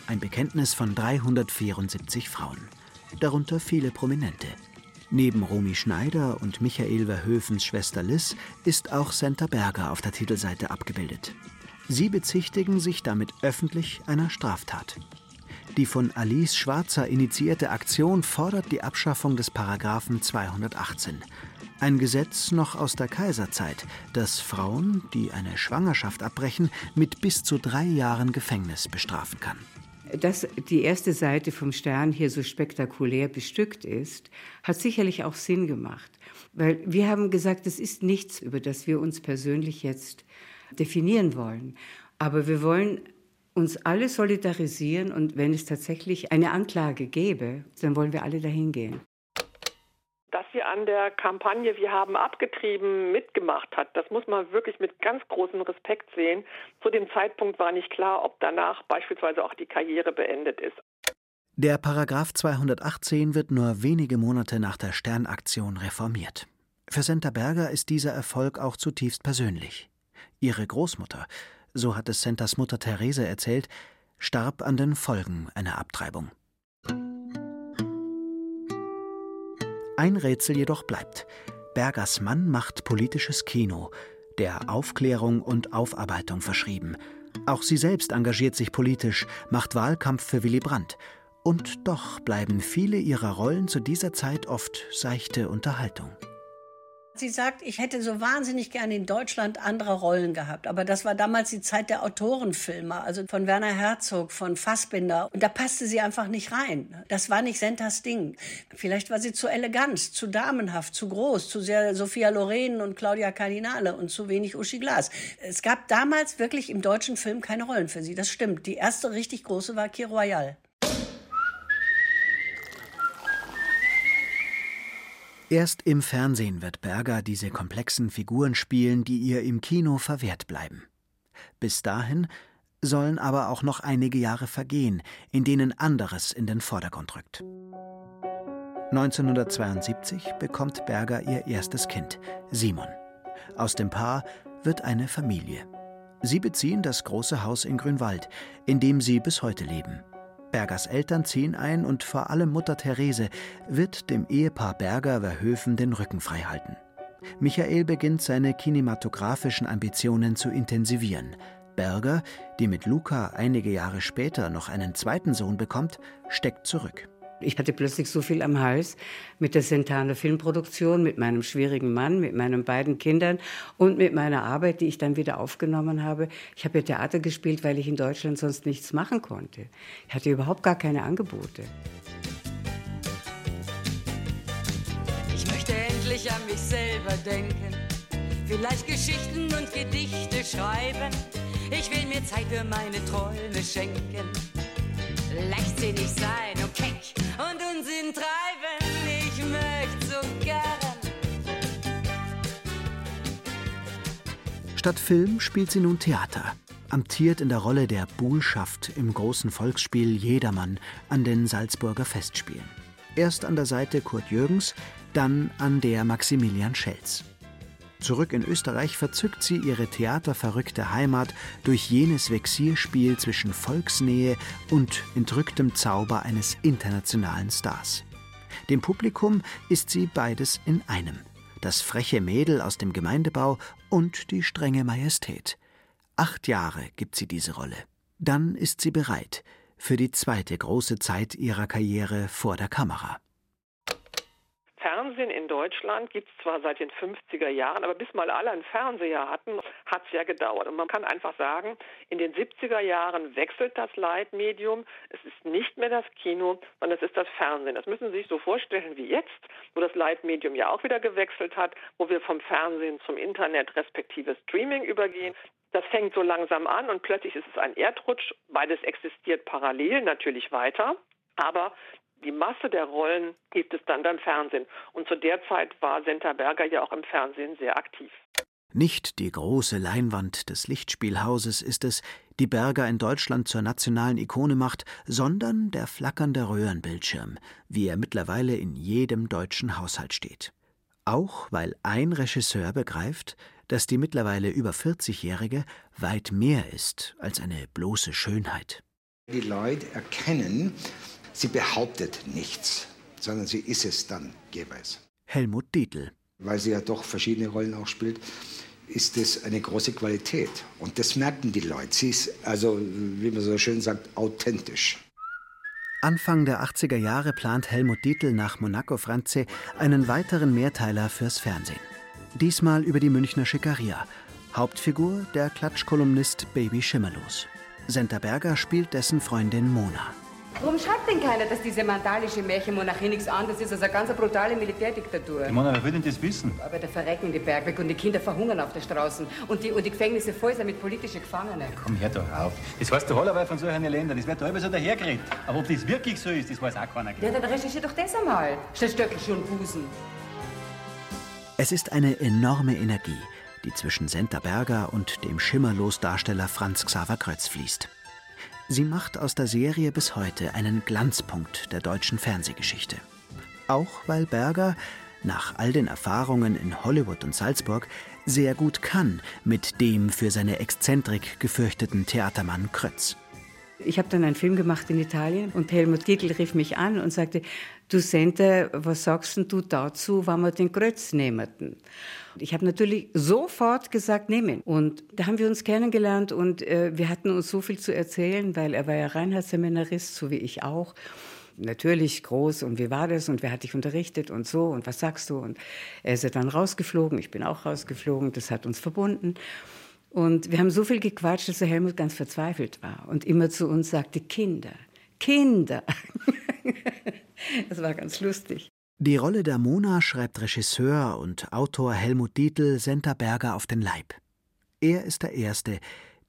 Ein Bekenntnis von 374 Frauen. Darunter viele Prominente. Neben Romy Schneider und Michael Verhoevens Schwester Liz ist auch Senta Berger auf der Titelseite abgebildet. Sie bezichtigen sich damit öffentlich einer Straftat. Die von Alice Schwarzer initiierte Aktion fordert die Abschaffung des Paragraphen 218. Ein Gesetz noch aus der Kaiserzeit, das Frauen, die eine Schwangerschaft abbrechen, mit bis zu drei Jahren Gefängnis bestrafen kann. Dass die erste Seite vom Stern hier so spektakulär bestückt ist, hat sicherlich auch Sinn gemacht. Weil wir haben gesagt, es ist nichts, über das wir uns persönlich jetzt definieren wollen. Aber wir wollen uns alle solidarisieren und wenn es tatsächlich eine Anklage gäbe, dann wollen wir alle dahin gehen. Dass sie an der Kampagne Wir haben abgetrieben mitgemacht hat, das muss man wirklich mit ganz großem Respekt sehen. Zu dem Zeitpunkt war nicht klar, ob danach beispielsweise auch die Karriere beendet ist. Der Paragraph 218 wird nur wenige Monate nach der Sternaktion reformiert. Für Senta Berger ist dieser Erfolg auch zutiefst persönlich. Ihre Großmutter, so hat es Sentas Mutter Therese erzählt, starb an den Folgen einer Abtreibung. Ein Rätsel jedoch bleibt. Bergers Mann macht politisches Kino, der Aufklärung und Aufarbeitung verschrieben. Auch sie selbst engagiert sich politisch, macht Wahlkampf für Willy Brandt. Und doch bleiben viele ihrer Rollen zu dieser Zeit oft seichte Unterhaltung. Sie sagt, ich hätte so wahnsinnig gerne in Deutschland andere Rollen gehabt. Aber das war damals die Zeit der Autorenfilme, also von Werner Herzog, von Fassbinder. Und da passte sie einfach nicht rein. Das war nicht Sentas Ding. Vielleicht war sie zu elegant, zu damenhaft, zu groß, zu sehr Sophia Loren und Claudia Cardinale und zu wenig Uschi Glas. Es gab damals wirklich im deutschen Film keine Rollen für sie. Das stimmt. Die erste richtig große war Kir Royal. Erst im Fernsehen wird Berger diese komplexen Figuren spielen, die ihr im Kino verwehrt bleiben. Bis dahin sollen aber auch noch einige Jahre vergehen, in denen anderes in den Vordergrund rückt. 1972 bekommt Berger ihr erstes Kind, Simon. Aus dem Paar wird eine Familie. Sie beziehen das große Haus in Grünwald, in dem sie bis heute leben. Bergers Eltern ziehen ein und vor allem Mutter Therese wird dem Ehepaar Berger Verhöfen den Rücken frei halten. Michael beginnt seine kinematografischen Ambitionen zu intensivieren. Berger, die mit Luca einige Jahre später noch einen zweiten Sohn bekommt, steckt zurück. Ich hatte plötzlich so viel am Hals mit der Sentane Filmproduktion, mit meinem schwierigen Mann, mit meinen beiden Kindern und mit meiner Arbeit, die ich dann wieder aufgenommen habe. Ich habe ja Theater gespielt, weil ich in Deutschland sonst nichts machen konnte. Ich hatte überhaupt gar keine Angebote. Ich möchte endlich an mich selber denken, vielleicht Geschichten und Gedichte schreiben. Ich will mir Zeit für meine Träume schenken leichtsinnig sein keck und Unsinn treiben. Ich möchte so gern. Statt Film spielt sie nun Theater, amtiert in der Rolle der Buhlschaft im großen Volksspiel Jedermann an den Salzburger Festspielen. Erst an der Seite Kurt Jürgens, dann an der Maximilian Schelz. Zurück in Österreich verzückt sie ihre theaterverrückte Heimat durch jenes Vexierspiel zwischen Volksnähe und entrücktem Zauber eines internationalen Stars. Dem Publikum ist sie beides in einem. Das freche Mädel aus dem Gemeindebau und die strenge Majestät. Acht Jahre gibt sie diese Rolle. Dann ist sie bereit für die zweite große Zeit ihrer Karriere vor der Kamera. Deutschland gibt es zwar seit den 50er Jahren, aber bis mal alle einen Fernseher hatten, hat es ja gedauert. Und man kann einfach sagen, in den 70er Jahren wechselt das Leitmedium. Es ist nicht mehr das Kino, sondern es ist das Fernsehen. Das müssen Sie sich so vorstellen wie jetzt, wo das Leitmedium ja auch wieder gewechselt hat, wo wir vom Fernsehen zum Internet respektive Streaming übergehen. Das fängt so langsam an und plötzlich ist es ein Erdrutsch. Beides existiert parallel natürlich weiter. Aber die Masse der Rollen gibt es dann beim Fernsehen. Und zu der Zeit war Senta Berger ja auch im Fernsehen sehr aktiv. Nicht die große Leinwand des Lichtspielhauses ist es, die Berger in Deutschland zur nationalen Ikone macht, sondern der flackernde Röhrenbildschirm, wie er mittlerweile in jedem deutschen Haushalt steht. Auch weil ein Regisseur begreift, dass die mittlerweile über 40-Jährige weit mehr ist als eine bloße Schönheit. Die Leute erkennen, Sie behauptet nichts, sondern sie ist es dann jeweils. Helmut Dietl. Weil sie ja doch verschiedene Rollen auch spielt, ist es eine große Qualität. Und das merken die Leute. Sie ist also, wie man so schön sagt, authentisch. Anfang der 80er Jahre plant Helmut Dietl nach Monaco Franze einen weiteren Mehrteiler fürs Fernsehen. Diesmal über die Münchner Schickeria. Hauptfigur der Klatschkolumnist Baby Schimmerlos. Senta Berger spielt dessen Freundin Mona. Warum schreibt denn keiner, dass diese mandalische Märchenmonarchie nichts anderes ist als eine ganz brutale Militärdiktatur? Ich meine, wer will denn das wissen? Aber der verrecken die Bergweg und die Kinder verhungern auf den Straßen und die, und die Gefängnisse voll sind mit politischen Gefangenen. Komm, hör doch auf. Das heißt der Allerweil von solchen Ländern. Das wird da immer so dahergeredet. Aber ob das wirklich so ist, das weiß auch keiner. Ja, dann recherchier doch das einmal. Statt Stöckelschuh und Busen. Es ist eine enorme Energie, die zwischen Senta Berger und dem Schimmerlos-Darsteller Franz Xaver Krötz fließt. Sie macht aus der Serie bis heute einen Glanzpunkt der deutschen Fernsehgeschichte. Auch weil Berger, nach all den Erfahrungen in Hollywood und Salzburg, sehr gut kann mit dem für seine Exzentrik gefürchteten Theatermann Krötz. Ich habe dann einen Film gemacht in Italien und Helmut Dietl rief mich an und sagte, du Sente, was sagst du dazu, wenn wir den Krötz nehmen? Ich habe natürlich sofort gesagt, nehmen. Und da haben wir uns kennengelernt und äh, wir hatten uns so viel zu erzählen, weil er war ja Reinhardtseminarist, so wie ich auch. natürlich groß und wie war das und wer hat dich unterrichtet und so und was sagst du und er ist dann rausgeflogen, ich bin auch rausgeflogen, das hat uns verbunden. Und wir haben so viel gequatscht, dass der Helmut ganz verzweifelt war und immer zu uns sagte, Kinder, Kinder. das war ganz lustig. Die Rolle der Mona schreibt Regisseur und Autor Helmut Dietl Senta Berger auf den Leib. Er ist der Erste,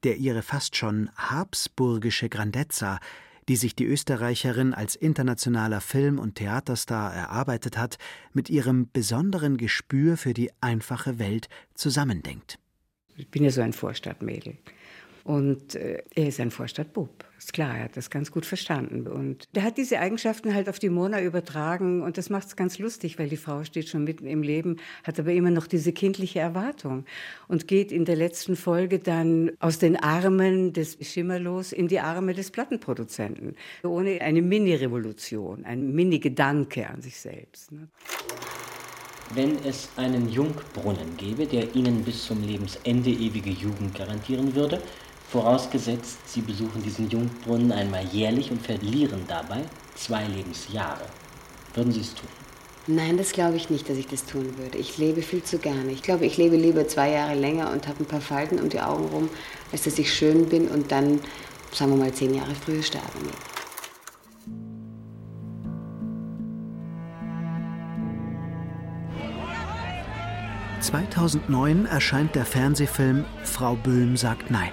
der ihre fast schon habsburgische Grandezza, die sich die Österreicherin als internationaler Film- und Theaterstar erarbeitet hat, mit ihrem besonderen Gespür für die einfache Welt zusammendenkt. Ich bin ja so ein Vorstadtmädel. Und äh, er ist ein Vorstadtbub. Ist klar, er hat das ganz gut verstanden. Und der hat diese Eigenschaften halt auf die Mona übertragen. Und das macht es ganz lustig, weil die Frau steht schon mitten im Leben, hat aber immer noch diese kindliche Erwartung und geht in der letzten Folge dann aus den Armen des Schimmerlos in die Arme des Plattenproduzenten. Ohne eine Mini-Revolution, ein Mini-Gedanke an sich selbst. Ne? Wenn es einen Jungbrunnen gäbe, der Ihnen bis zum Lebensende ewige Jugend garantieren würde, vorausgesetzt Sie besuchen diesen Jungbrunnen einmal jährlich und verlieren dabei zwei Lebensjahre, würden Sie es tun? Nein, das glaube ich nicht, dass ich das tun würde. Ich lebe viel zu gerne. Ich glaube, ich lebe lieber zwei Jahre länger und habe ein paar Falten um die Augen rum, als dass ich schön bin und dann, sagen wir mal, zehn Jahre früher sterbe. 2009 erscheint der Fernsehfilm Frau Böhm sagt Nein.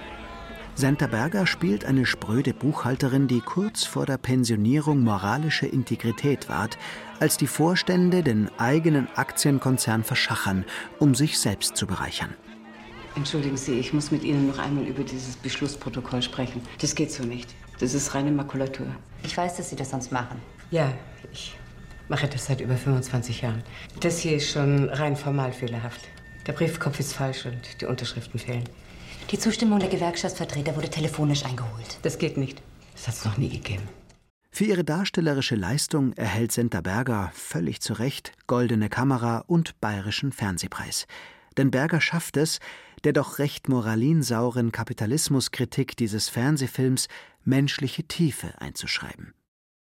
Senta Berger spielt eine spröde Buchhalterin, die kurz vor der Pensionierung moralische Integrität wahrt, als die Vorstände den eigenen Aktienkonzern verschachern, um sich selbst zu bereichern. Entschuldigen Sie, ich muss mit Ihnen noch einmal über dieses Beschlussprotokoll sprechen. Das geht so nicht. Das ist reine Makulatur. Ich weiß, dass Sie das sonst machen. Ja, ich mache das seit über 25 Jahren. Das hier ist schon rein formal fehlerhaft. Der Briefkopf ist falsch und die Unterschriften fehlen. Die Zustimmung der Gewerkschaftsvertreter wurde telefonisch eingeholt. Das geht nicht. Das hat es noch nie gegeben. Für ihre darstellerische Leistung erhält Senta Berger völlig zu Recht Goldene Kamera und Bayerischen Fernsehpreis. Denn Berger schafft es, der doch recht moralinsauren Kapitalismuskritik dieses Fernsehfilms menschliche Tiefe einzuschreiben.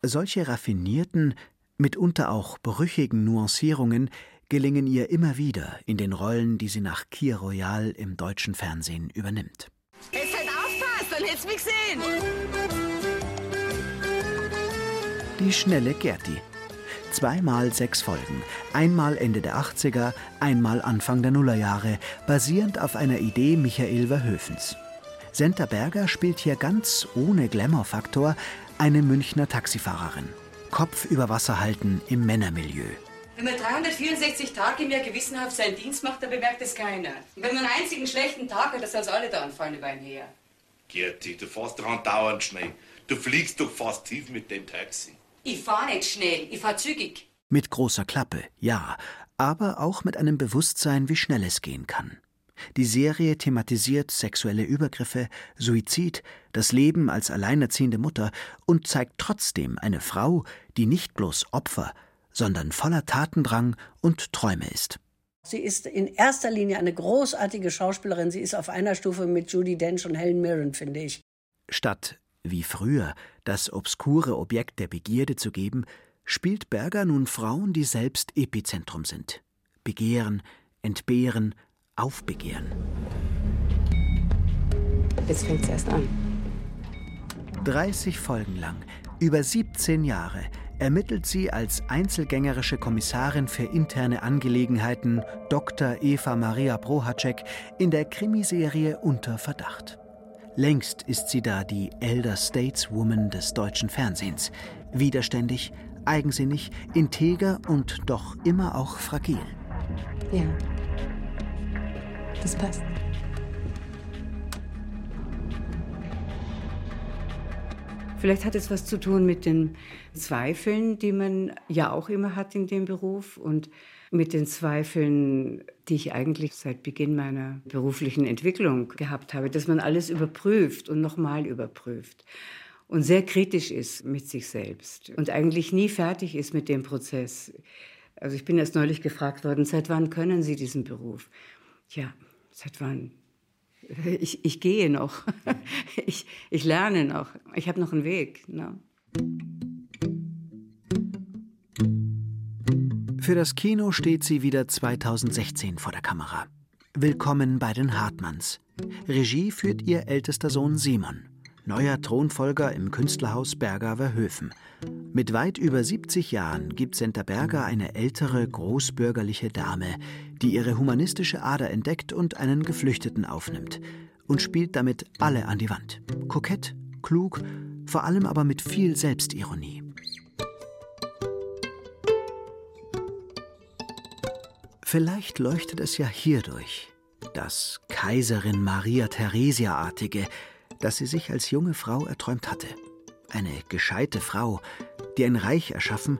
Solche raffinierten, mitunter auch brüchigen Nuancierungen gelingen ihr immer wieder in den Rollen, die sie nach Kier Royal im deutschen Fernsehen übernimmt. Jetzt halt aufpasst, dann hätt's mich gesehen. Die schnelle Gerti. Zweimal sechs Folgen, einmal Ende der 80er, einmal Anfang der Nullerjahre, basierend auf einer Idee Michael Verhöfens. Senta Berger spielt hier ganz ohne Glamour-Faktor eine Münchner Taxifahrerin. Kopf über Wasser halten im Männermilieu. Wenn man 364 Tage im Jahr gewissenhaft seinen Dienst macht, dann bemerkt es keiner. Und wenn man einen einzigen schlechten Tag hat, dann soll alle da anfallen über ein her. Gerti, du fährst daran dauernd schnell. Du fliegst doch fast tief mit dem Taxi. Ich fahr nicht schnell, ich fahr zügig. Mit großer Klappe, ja, aber auch mit einem Bewusstsein, wie schnell es gehen kann. Die Serie thematisiert sexuelle Übergriffe, Suizid, das Leben als alleinerziehende Mutter und zeigt trotzdem eine Frau, die nicht bloß Opfer, sondern voller Tatendrang und Träume ist. Sie ist in erster Linie eine großartige Schauspielerin. Sie ist auf einer Stufe mit Judy Dench und Helen Mirren, finde ich. Statt, wie früher, das obskure Objekt der Begierde zu geben, spielt Berger nun Frauen, die selbst Epizentrum sind. Begehren, entbehren, aufbegehren. Jetzt fängt es erst an. 30 Folgen lang, über 17 Jahre, ermittelt sie als einzelgängerische Kommissarin für interne Angelegenheiten Dr. Eva Maria Prohacek in der Krimiserie Unter Verdacht. Längst ist sie da die Elder Stateswoman des deutschen Fernsehens. Widerständig, eigensinnig, integer und doch immer auch fragil. Ja. Das passt. Vielleicht hat es was zu tun mit den Zweifeln, die man ja auch immer hat in dem Beruf und mit den Zweifeln, die ich eigentlich seit Beginn meiner beruflichen Entwicklung gehabt habe, dass man alles überprüft und nochmal überprüft und sehr kritisch ist mit sich selbst und eigentlich nie fertig ist mit dem Prozess. Also ich bin erst neulich gefragt worden, seit wann können Sie diesen Beruf? Ja, seit wann? Ich, ich gehe noch. Ich, ich lerne noch. Ich habe noch einen Weg. Ne? Für das Kino steht sie wieder 2016 vor der Kamera. Willkommen bei den Hartmanns. Regie führt ihr ältester Sohn Simon, neuer Thronfolger im Künstlerhaus Berger Höfen. Mit weit über 70 Jahren gibt Senta Berger eine ältere, großbürgerliche Dame, die ihre humanistische Ader entdeckt und einen Geflüchteten aufnimmt und spielt damit alle an die Wand. Kokett, klug, vor allem aber mit viel Selbstironie. Vielleicht leuchtet es ja hierdurch, das Kaiserin Maria Theresia-artige, das sie sich als junge Frau erträumt hatte. Eine gescheite Frau, die ein Reich erschaffen,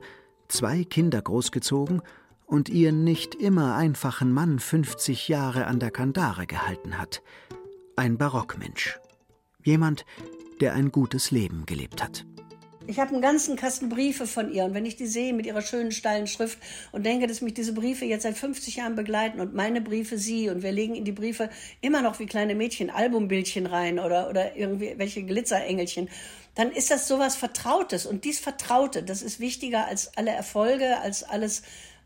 zwei Kinder großgezogen und ihren nicht immer einfachen Mann 50 Jahre an der Kandare gehalten hat. Ein Barockmensch. Jemand, der ein gutes Leben gelebt hat. Ich habe einen ganzen Kasten Briefe von ihr und wenn ich die sehe mit ihrer schönen steilen Schrift und denke, dass mich diese Briefe jetzt seit 50 Jahren begleiten und meine Briefe sie und wir legen in die Briefe immer noch wie kleine Mädchen Albumbildchen rein oder, oder irgendwie welche Glitzerengelchen, dann ist das sowas Vertrautes und dies Vertraute, das ist wichtiger als alle Erfolge, als alles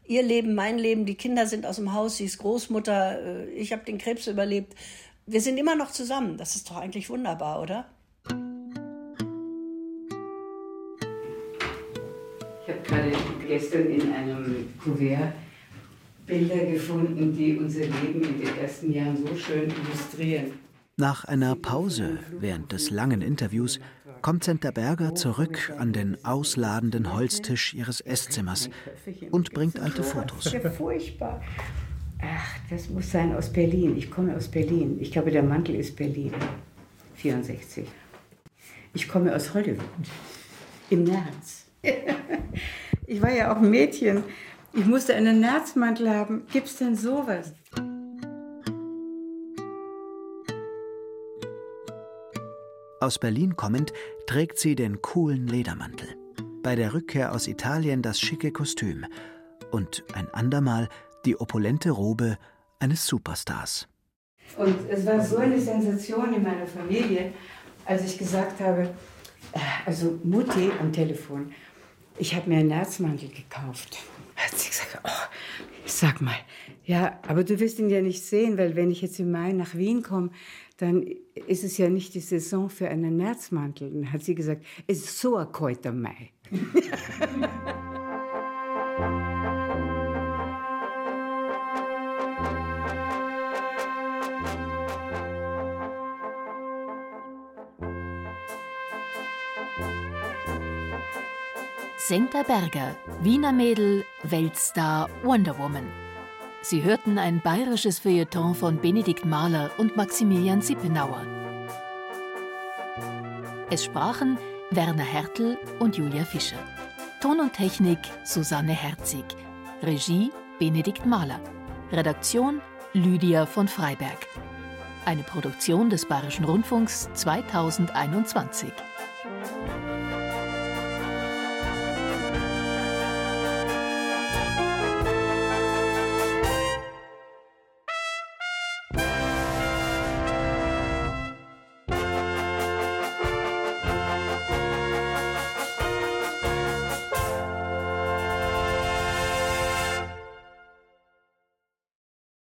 ihr Leben, mein Leben, die Kinder sind aus dem Haus, sie ist Großmutter, äh, ich habe den Krebs überlebt. Wir sind immer noch zusammen, das ist doch eigentlich wunderbar, oder? Ich habe gerade gestern in einem Kuvert Bilder gefunden, die unser Leben in den ersten Jahren so schön illustrieren. Nach einer Pause während des langen Interviews kommt Senta Berger zurück an den ausladenden Holztisch ihres Esszimmers und bringt alte Fotos. Das ist ja furchtbar. Ach, das muss sein aus Berlin. Ich komme aus Berlin. Ich glaube, der Mantel ist Berlin. 64. Ich komme aus Hollywood. Im März. ich war ja auch ein Mädchen. Ich musste einen Nerzmantel haben. Gibt's denn sowas? Aus Berlin kommend trägt sie den coolen Ledermantel. Bei der Rückkehr aus Italien das schicke Kostüm und ein andermal die opulente Robe eines Superstars. Und es war so eine Sensation in meiner Familie, als ich gesagt habe, äh, also Mutti am Telefon, ich habe mir einen Nerzmantel gekauft. Hat sie gesagt, oh, sag mal, ja, aber du wirst ihn ja nicht sehen, weil wenn ich jetzt im Mai nach Wien komme, dann ist es ja nicht die Saison für einen Nerzmantel. Dann hat sie gesagt, es ist so ein kalter Mai. Senta Berger, Wiener Mädel, Weltstar, Wonder Woman. Sie hörten ein bayerisches Feuilleton von Benedikt Mahler und Maximilian Sippenauer. Es sprachen Werner Hertel und Julia Fischer. Ton und Technik Susanne Herzig. Regie Benedikt Mahler. Redaktion Lydia von Freiberg. Eine Produktion des Bayerischen Rundfunks 2021.